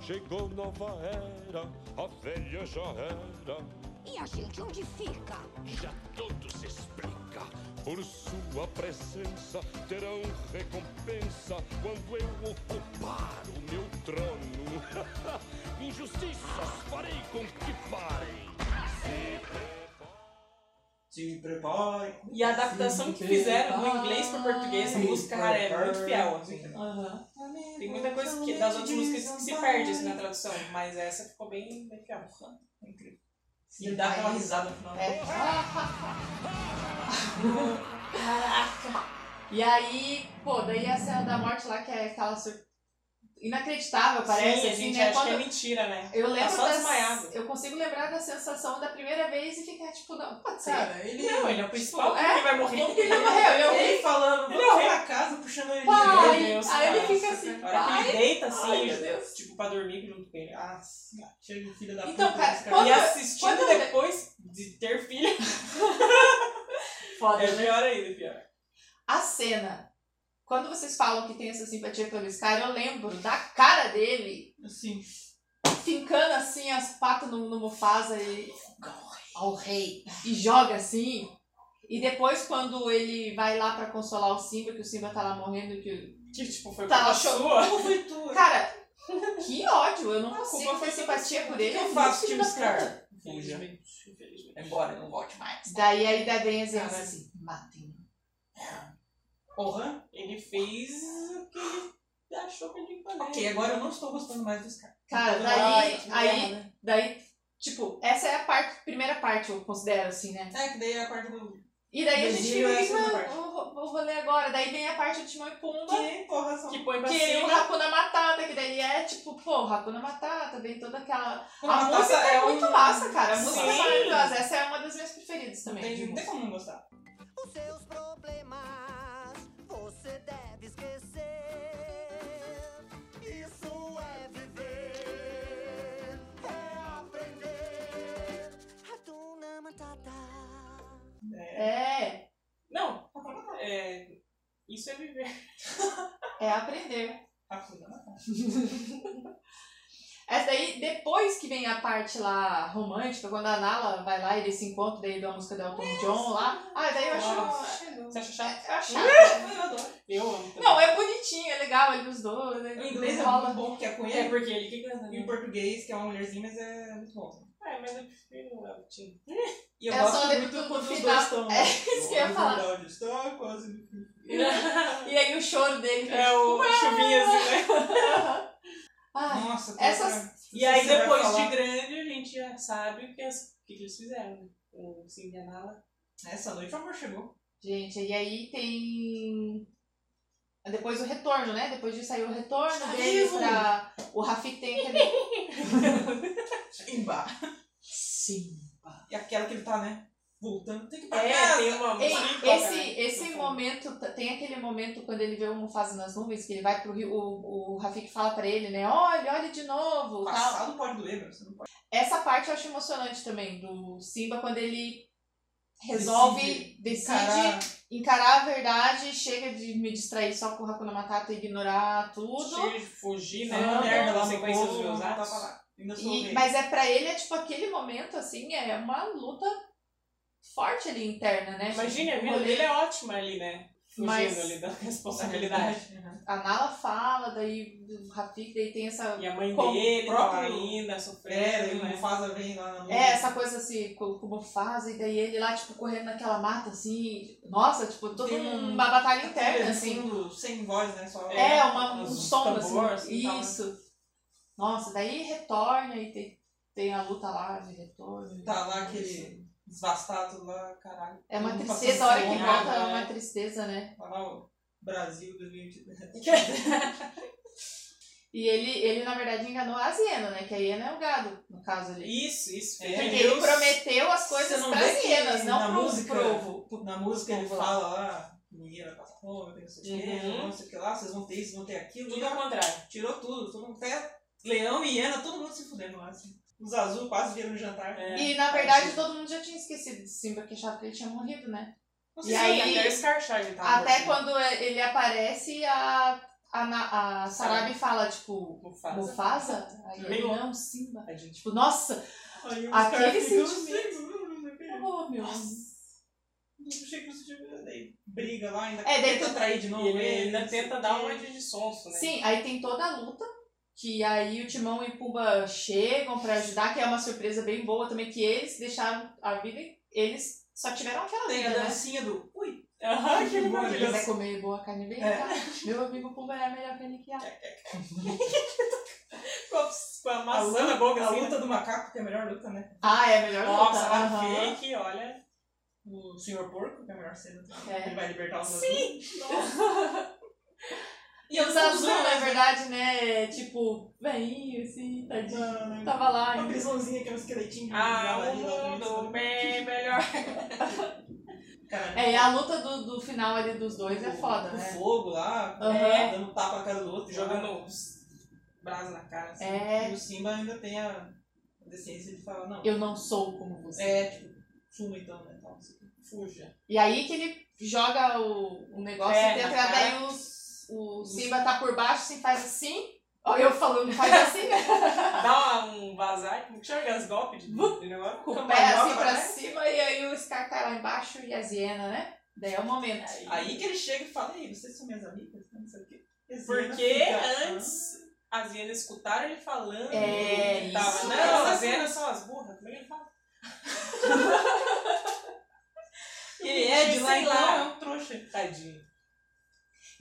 S7: Chegou nova era, a velha já era.
S8: E a gente onde fica?
S7: Já tudo se explica. Por sua presença terão recompensa quando eu ocupar o meu trono. (laughs) Injustiças farei com que parem.
S3: Se prepare.
S4: E a adaptação que fizeram do inglês para português, a música, cara, é muito fiel, assim.
S2: Aham.
S4: Tem muita coisa que, das outras músicas que se perde, assim, na tradução, mas essa ficou bem, bem fiel.
S3: É incrível. E dá aquela risada no final.
S2: É. (laughs) Caraca! E aí, pô, daí a cena da morte lá, que é aquela sur... inacreditável, parece,
S4: Sim, a
S2: assim,
S4: gente
S2: né?
S4: acha que é
S2: Quando
S4: mentira, né?
S2: eu lembro
S4: só
S2: das-
S4: desmaiado.
S2: Eu consigo lembrar da sensação da primeira vez e ficar tipo, não, pode ser.
S3: Cara, ele.
S4: Não, ele é o principal,
S2: é,
S4: ele vai morrer.
S2: Que ele não morreu? Eu
S3: Ele falando,
S4: Ele morreu.
S3: pra casa, puxando ele.
S2: Pai!
S4: Meu Deus,
S2: aí ele fica assim,
S4: A hora que
S2: pai.
S4: ele deita assim,
S2: Ai, meu Deus.
S4: tipo, pra dormir junto com ele. Ah,
S3: Chega de filho da
S2: Então,
S3: puta.
S2: cara, quando-
S4: e assistindo
S2: quando-
S4: depois de ter filho, (laughs)
S2: Foda,
S4: é
S2: né?
S4: pior ainda, pior.
S2: A cena. Quando vocês falam que tem essa simpatia pelo Scar, eu lembro da cara dele
S3: Assim.
S2: fincando assim as patas no, no Mufasa e. Ao rei. E joga assim. E depois, quando ele vai lá pra consolar o Simba, que o Simba tá lá morrendo, que.
S4: Que, tipo, foi
S2: Tá lá
S4: sua.
S3: Como foi tu?
S2: Cara, que ódio! Eu não
S4: A
S2: consigo ter simpatia por ele.
S3: eu
S2: é
S3: faço, Tio Scar?
S2: puta.
S4: Infelizmente.
S3: Embora, não volte mais.
S2: Daí ainda vem as vezes
S4: Caralho.
S2: assim, matem.
S3: Porra.
S4: Ele fez o que ele achou que ele tinha que fazer.
S3: Ok, agora eu não estou gostando mais do Scar.
S2: Cara,
S3: Então,
S2: daí,
S3: ai, que
S2: aí,
S3: né?
S2: daí, tipo, essa é a parte, primeira parte, eu considero assim, né?
S3: É, que daí é a parte do.
S2: E daí a gente
S3: Zio é
S2: vou, vou ler agora. Daí vem a parte do Timão e Pumba, que,
S3: Que porra são.
S4: Que põe pra
S2: o
S4: cima.
S2: Hakuna Matata, que daí é tipo, pô, Hakuna Matata, vem toda aquela... A
S3: Matata
S2: música é,
S3: é
S2: muito
S3: um-
S2: massa, cara, a música é
S4: Sim.
S2: maravilhosa. Essa é uma das minhas preferidas
S3: Não
S2: também.
S3: tem,
S2: de
S3: não tem como não gostar.
S9: Os seus isso é viver. é aprender. Hakuna Matata.
S2: Essa daí, depois que vem a parte lá romântica, quando a Nala vai lá e eles se encontram, daí da música do Elton John lá. Ah, daí eu acho...
S4: Você acha chato?
S2: Eu acho (laughs) chato.
S3: Eu adoro.
S4: Eu amo.
S2: Não, é bonitinho, é legal eles dois, né?
S3: O inglês é
S2: rola.
S3: muito bom, que é com
S4: É
S3: ele.
S4: porque ele que canta,
S3: E o
S4: né?
S3: português, que é uma mulherzinha, mas é muito bom.
S4: É, mas eu prefiro o Elton. (laughs)
S3: E eu
S2: É
S3: gosto
S2: só
S3: muito quando os dois estão.
S2: É isso que eu ia falar.
S3: Está quase no. (laughs)
S2: E aí o choro dele.
S4: É o chuvinha assim, né? (laughs)
S2: Ai,
S3: Nossa,
S2: essas-
S3: cara,
S4: E aí depois
S3: falar-
S4: de grande a gente já sabe o que, as- que, eles fizeram, né? O Cindy Nala.
S3: Essa noite o amor chegou.
S2: Gente, e aí tem. Depois o retorno, né? Depois de sair o retorno
S3: Tá
S2: deles pra. O Rafik tem aquele.
S3: Emba.
S2: Sim.
S3: E aquela que ele tá, né? Voltando. Tem que ir pra
S4: É,
S3: casa.
S4: tem uma
S2: Ei, esse
S4: né?
S2: esse
S4: No fundo.
S2: momento, tem aquele momento quando ele vê o Mufasa nas nuvens, que ele vai pro rio, o, o Rafik fala pra ele, né? Olha, olha de novo. Tal.
S3: Passado pode doer, meu. Você não pode.
S2: Essa parte eu acho emocionante também, do Simba, quando ele resolve, decide,
S3: Encarar.
S2: encarar a verdade, chega de me distrair só com o Hakuna Matata e ignorar tudo.
S4: Chega de fugir, né?
S3: Merda lá povo,
S4: dos meus atos.
S2: E, mas é pra ele, é tipo aquele momento, assim, é uma luta forte ali interna, né?
S4: Imagine, a
S2: O
S4: vida dele é ótima ali, né? Fugindo
S2: Mas-
S4: ali da (laughs) responsabilidade.
S3: Uhum.
S2: A Nala fala, daí o Rafik, daí tem essa.
S4: E a mãe
S2: Com o
S4: dele tá
S3: próprio-
S4: ainda,
S3: É,
S4: sofrendo,
S3: daí o
S4: né?
S3: Mufasa vem lá na
S2: É, essa coisa assim, com como faz, e daí ele lá, tipo, correndo naquela mata, assim. Nossa, tipo, toda
S3: um-
S2: uma batalha interna, assim.
S3: Sem voz, né? Só...
S2: É, uma, um som,
S4: tambor,
S2: assim.
S4: assim, tal, né?
S2: Nossa, daí retorna e tem, tem a luta lá de retorno.
S3: Tá lá aquele desvastado lá, caralho.
S2: É uma tristeza, a hora que
S3: fome,
S2: volta é
S4: né?
S2: uma tristeza, né?
S3: Tá lá o Brasil 2023. (laughs)
S2: E ele, ele, na verdade, enganou a hiena, né? Que a hiena é o gado, no caso ali.
S4: Isso, isso.
S3: É,
S2: Porque
S4: Deus-
S2: ele prometeu as coisas
S3: não
S2: para
S3: vê
S2: as
S3: que
S2: hienas, não
S3: na
S2: pro,
S3: música-
S2: pro,
S3: Na música ele fala lá, ninguém vai passar fome, tem não sei o quê,
S4: Uhum.
S3: não sei o que lá, vocês vão ter isso, vão ter aquilo.
S4: Tudo ao contrário.
S3: tirou tudo, todo mundo até leão e hiena, todo mundo se fudendo lá, assim. Os azul quase vieram no jantar.
S4: É.
S2: E na verdade todo mundo já tinha esquecido de Simba, que achava que ele tinha morrido, né?
S3: Não
S2: E aí-
S4: Até o Scarchar ele tava
S2: Até
S4: morto.
S2: quando ele aparece, a, a, a Sarabi fala, tipo,
S4: Mufasa.
S2: Mufasa? Aí ele, não, Simba. Tipo, nossa,
S3: Aí
S2: Aquele sentimento. oh, meu.
S3: Eu achei que você tinha. Daí briga lá, ainda
S2: É, daí
S3: tenta
S2: tu-
S3: trair de
S4: E
S3: novo.
S4: ele ainda
S3: não sei
S4: tenta dar
S3: quê.
S4: uma de sonso, né?
S2: Sim, aí tem toda a luta, que aí o Timão e Pumba chegam pra ajudar, que é uma surpresa bem boa também, que eles deixaram a vida, eles só tiveram aquela
S3: Tem a
S2: vida, né?
S3: dancinha do. Ui!
S4: Aham, que
S3: Que bom,
S4: maravilhoso.
S2: quiser comer boa carne bem,
S3: É.
S2: tá? Meu amigo Pumba é a melhor carne que há. (laughs)
S4: Com a- com a maçã
S3: luta,
S4: na boca,
S3: a
S4: assim,
S3: luta
S4: né?
S3: do macaco, que é a melhor luta, né?
S2: Ah, é a melhor
S4: Nossa,
S2: luta.
S4: a
S2: aham.
S4: fake, olha.
S3: O Senhor Porco, que é a melhor cena.
S2: É.
S3: Ele vai libertar os
S4: Sim! (laughs)
S2: E os azul, na verdade, né? Tipo, veinho, assim, tadinho. Tava lá.
S3: Uma prisãozinha que é um esqueletinho.
S4: Ah,
S3: também,
S4: mundo bem melhor. (laughs)
S3: Caralho.
S2: É, e a luta do, do final ali dos dois é foda,
S3: Com
S2: né?
S3: fogo lá,
S2: Aham.
S3: é, dando tapa na cara do outro.
S4: Jogando os brasa na cara, assim.
S2: É,
S3: E o Simba ainda tem a decência de falar, não.
S2: eu não sou como você.
S3: É, tipo, fuma então, né? O quê.
S4: Fuja.
S2: E aí que ele joga o, o negócio
S4: É,
S2: e
S4: cara.
S2: daí os, o Simba tá por baixo, assim, faz assim. Ó, eu falando, faz (laughs) assim, né?
S4: Dá um vazar, como que chama aqueles golpes de?
S2: Com o pé assim
S4: pra trás.
S2: cima, e aí o Scar cai lá embaixo e as hienas, né? Daí é o momento.
S3: Aí que ele chega e fala, ei, vocês são minhas amigas? Não sei o quê.
S4: Porque antes as hienas escutaram ele falando
S2: É,
S4: tava.
S2: isso
S4: Não,
S2: mesmo.
S4: as hienas são as burras. Como é que ele fala? (laughs)
S3: "Ah, Ele é de lá, então
S4: lá.
S3: é um trouxa.
S4: Tadinho.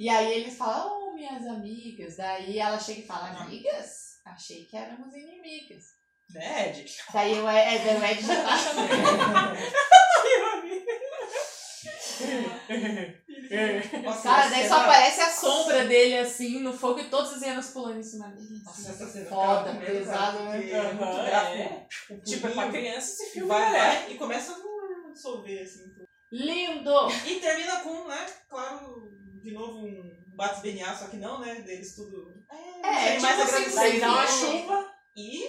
S2: E aí ele fala, oh, minhas amigas. Daí ela chega e fala, amigas? Achei que éramos inimigas.
S3: Né, Ed?
S2: Daí o Ed, é, o Ed já tá
S3: Nossa,
S2: Cara, daí só aparece a sombra dele assim no fogo e todas as hienas pulando em cima dele.
S3: Nossa, essa cena
S2: Foda,
S3: cara,
S2: né?
S3: é
S4: é.
S3: O
S4: Tipo, é pra criança esse filme,
S3: vai,
S4: né?
S3: vai e começa a dissolver, assim. tudo.
S2: Lindo!
S3: E termina com, né, claro, de novo um Bates BNA, só que não, né, deles tudo...
S2: É,
S3: mais
S2: tipo assim.
S4: Daí dá uma chuva.
S3: E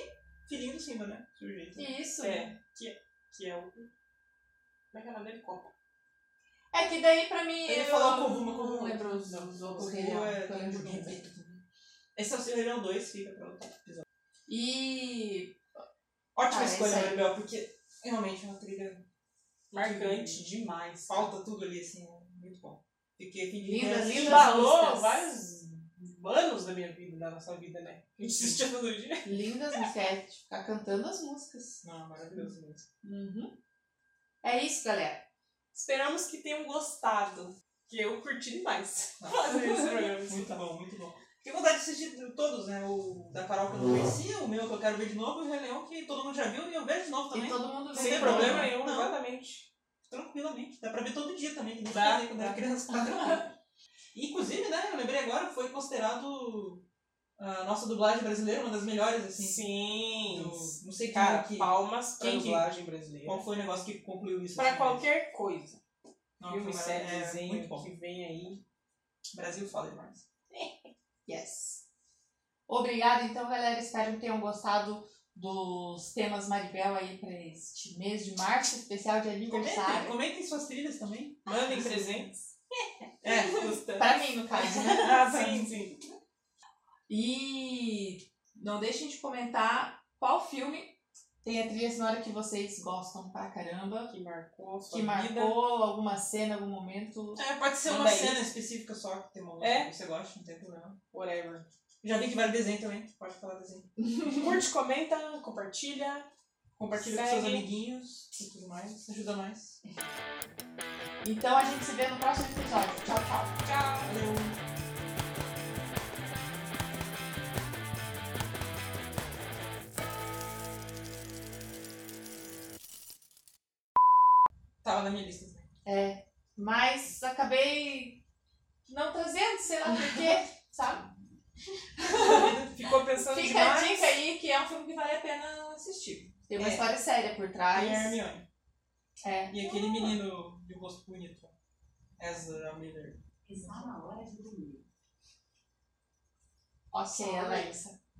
S3: filhinho do Simba, né, sujeito.
S2: Isso.
S4: É, que, é- que é o. Como é que é o nome dele? Copa.
S2: É que daí pra mim.
S3: Ele
S2: eu
S3: falou Kovuma,
S2: não
S3: Kovuma.
S2: lembro os, os outros
S3: é-
S2: lembro
S3: tem
S2: do
S3: um Esse é o Rei Leão 2, fica pra outro episódio.
S2: E.
S3: Ótima
S2: Ah,
S3: escolha. Maribel, porque realmente é uma trilha
S4: Marcante demais.
S3: Falta tudo ali, assim, Fiquei feliz.
S2: Linda, linda. músicas.
S4: vários anos da minha vida, da nossa vida, né? A gente assistia todo dia.
S2: Lindas músicas. É de ficar cantando as músicas.
S3: Não, maravilhoso mesmo.
S2: Uhum. É isso, galera.
S4: Esperamos que tenham gostado. Que eu curti demais
S3: Não.
S4: fazer esse programa. (laughs)
S3: Muito bom, muito bom. Fiquei com vontade de assistir todos, né? O da Carol que eu não conhecia, o meu que eu quero ver de novo, e o Rei Leão que todo mundo já viu e eu vejo de novo também.
S2: E todo mundo vê.
S3: Sem problema
S4: nenhum,
S3: Não.
S4: exatamente.
S3: Tranquilamente. Dá pra ver todo dia também, que nem
S4: Dá,
S3: quando
S4: dá.
S3: era criança. Tá (laughs) Inclusive, né, eu lembrei agora, foi considerado a nossa dublagem brasileira, uma das melhores, assim.
S4: Sim.
S3: do- não sei
S4: Cara,
S3: que,
S4: palmas pra
S3: quem que-
S4: dublagem brasileira.
S3: qual foi o negócio que concluiu isso.
S4: Pra
S3: assim,
S4: qualquer coisa.
S3: Não,
S4: Filme, série,
S3: é,
S4: desenho que vem aí.
S3: Brasil foda demais. (laughs)
S2: Yes. Obrigada, então, galera. Espero que tenham gostado dos temas Maribel aí pra este mês de março, especial de
S3: Comentem,
S2: aniversário.
S3: comentem suas trilhas também.
S4: Mandem (laughs) presentes. (laughs)
S3: É.
S2: Pra mim, no caso, né? (laughs)
S4: Ah, sim, sim.
S2: E não deixem de comentar qual filme tem a trilha sonora que vocês gostam pra caramba,
S4: Que marcou
S2: que
S4: vida.
S2: marcou alguma cena, algum momento.
S3: É, pode ser
S4: Manda
S3: uma
S4: aí.
S3: cena específica só, que tem uma música
S4: É.
S3: que você gosta, não tem problema.
S4: Whatever.
S3: Já vi que vale desenho também, pode falar desenho. (laughs)
S4: Curte, comenta, compartilha.
S3: Compartilha com
S4: Segue.
S3: seus amiguinhos e tudo mais, ajuda mais.
S2: Então a gente se vê no próximo episódio. Tchau, tchau.
S4: Tchau.
S3: Valeu! Tava na minha lista também.
S2: É, mas acabei não trazendo, sei lá por quê, sabe? (laughs)
S4: Ficou pensando
S2: Fica
S4: demais.
S2: a dica aí que é um filme que vale a pena assistir. Tem uma
S3: É.
S2: história séria por
S3: E
S2: trás.
S3: a Hermione.
S2: É.
S3: E aquele menino de rosto bonito. Ezra Miller.
S10: Está na hora de dormir.
S2: Ok, Alexa.